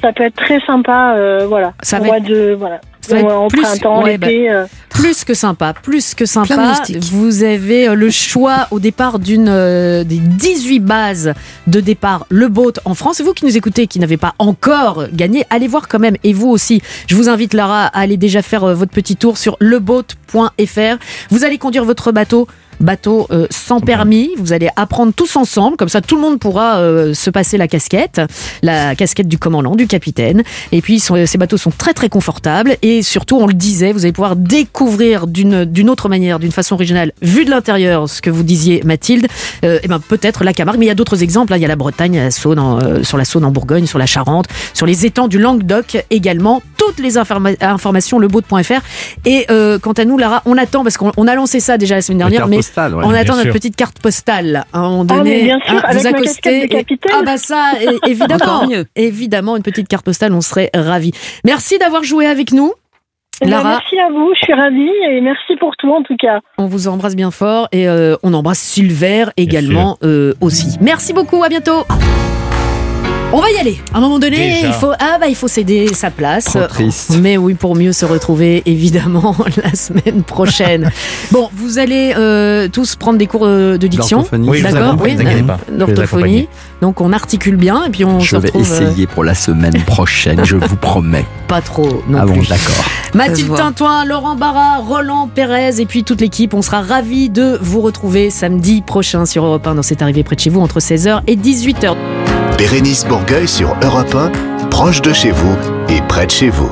ça peut être très sympa. euh, voilà. Ça va être- de voilà. ça va Au- être en plus- printemps, ouais, l'été. bah, euh. Plus que sympa, plus que Plein de sympa. Vous avez euh, le choix au départ d'une euh, des 18 bases de départ le boat en France. Et vous qui nous écoutez, qui n'avez pas encore gagné, allez voir quand même. Et vous aussi, je vous invite Lara à aller déjà faire votre petit tour sur leboat.fr. Vous allez conduire votre bateau. Bateau euh, sans permis, vous allez apprendre tous ensemble, comme ça tout le monde pourra euh, se passer la casquette, la casquette du commandant, du capitaine. Et puis sont- ces bateaux sont très très confortables et surtout, on le disait, vous allez pouvoir découvrir d'une autre manière, d'une façon originale, vu de l'intérieur, ce que vous disiez Mathilde. Euh, et ben peut-être la Camargue, mais il y a d'autres exemples. hein. Il y a la Bretagne, la Saône, en, euh, sur la Saône en Bourgogne, sur la Charente, sur les étangs du Languedoc également. Toutes les informa- informations leboat.fr. Et euh, quant à nous, Lara, on attend parce qu'on on a lancé ça déjà la semaine dernière, mais postale, ouais, on attend notre petite carte postale à un moment Ah, mais donné. bien sûr, hein, avec vous accostez et-. Ah bah ça, [LAUGHS] évidemment, mieux. évidemment, une petite carte postale, on serait ravis. Merci d'avoir joué avec nous. Eh Lara, merci à vous, je suis ravie et merci pour tout en tout cas. on vous embrasse bien fort et euh, on embrasse Silver également euh, aussi. Merci beaucoup, à bientôt. On va y aller. À un moment donné, Déjà. il faut ah bah il faut céder sa place. Trop triste. Mais oui, pour mieux se retrouver évidemment [LAUGHS] la semaine prochaine. [LAUGHS] bon, vous allez euh, tous prendre des cours euh, de diction, D'orthophonie. Oui, d'accord vais les d'orthophonie. Donc on articule bien et puis on Je se vais retrouve euh, essayer pour la semaine [LAUGHS] prochaine, je vous promets. pas trop non Ah bon, plus. d'accord. Mathilde. Tintoin, Laurent Barra, Roland Pérez et puis toute l'équipe. On sera ravis de vous retrouver samedi prochain sur Europe 1 dans cette arrivée près de chez vous entre 16h et 18h. Bérénice Bourgueil sur Europe 1, proche de chez vous et près de chez vous.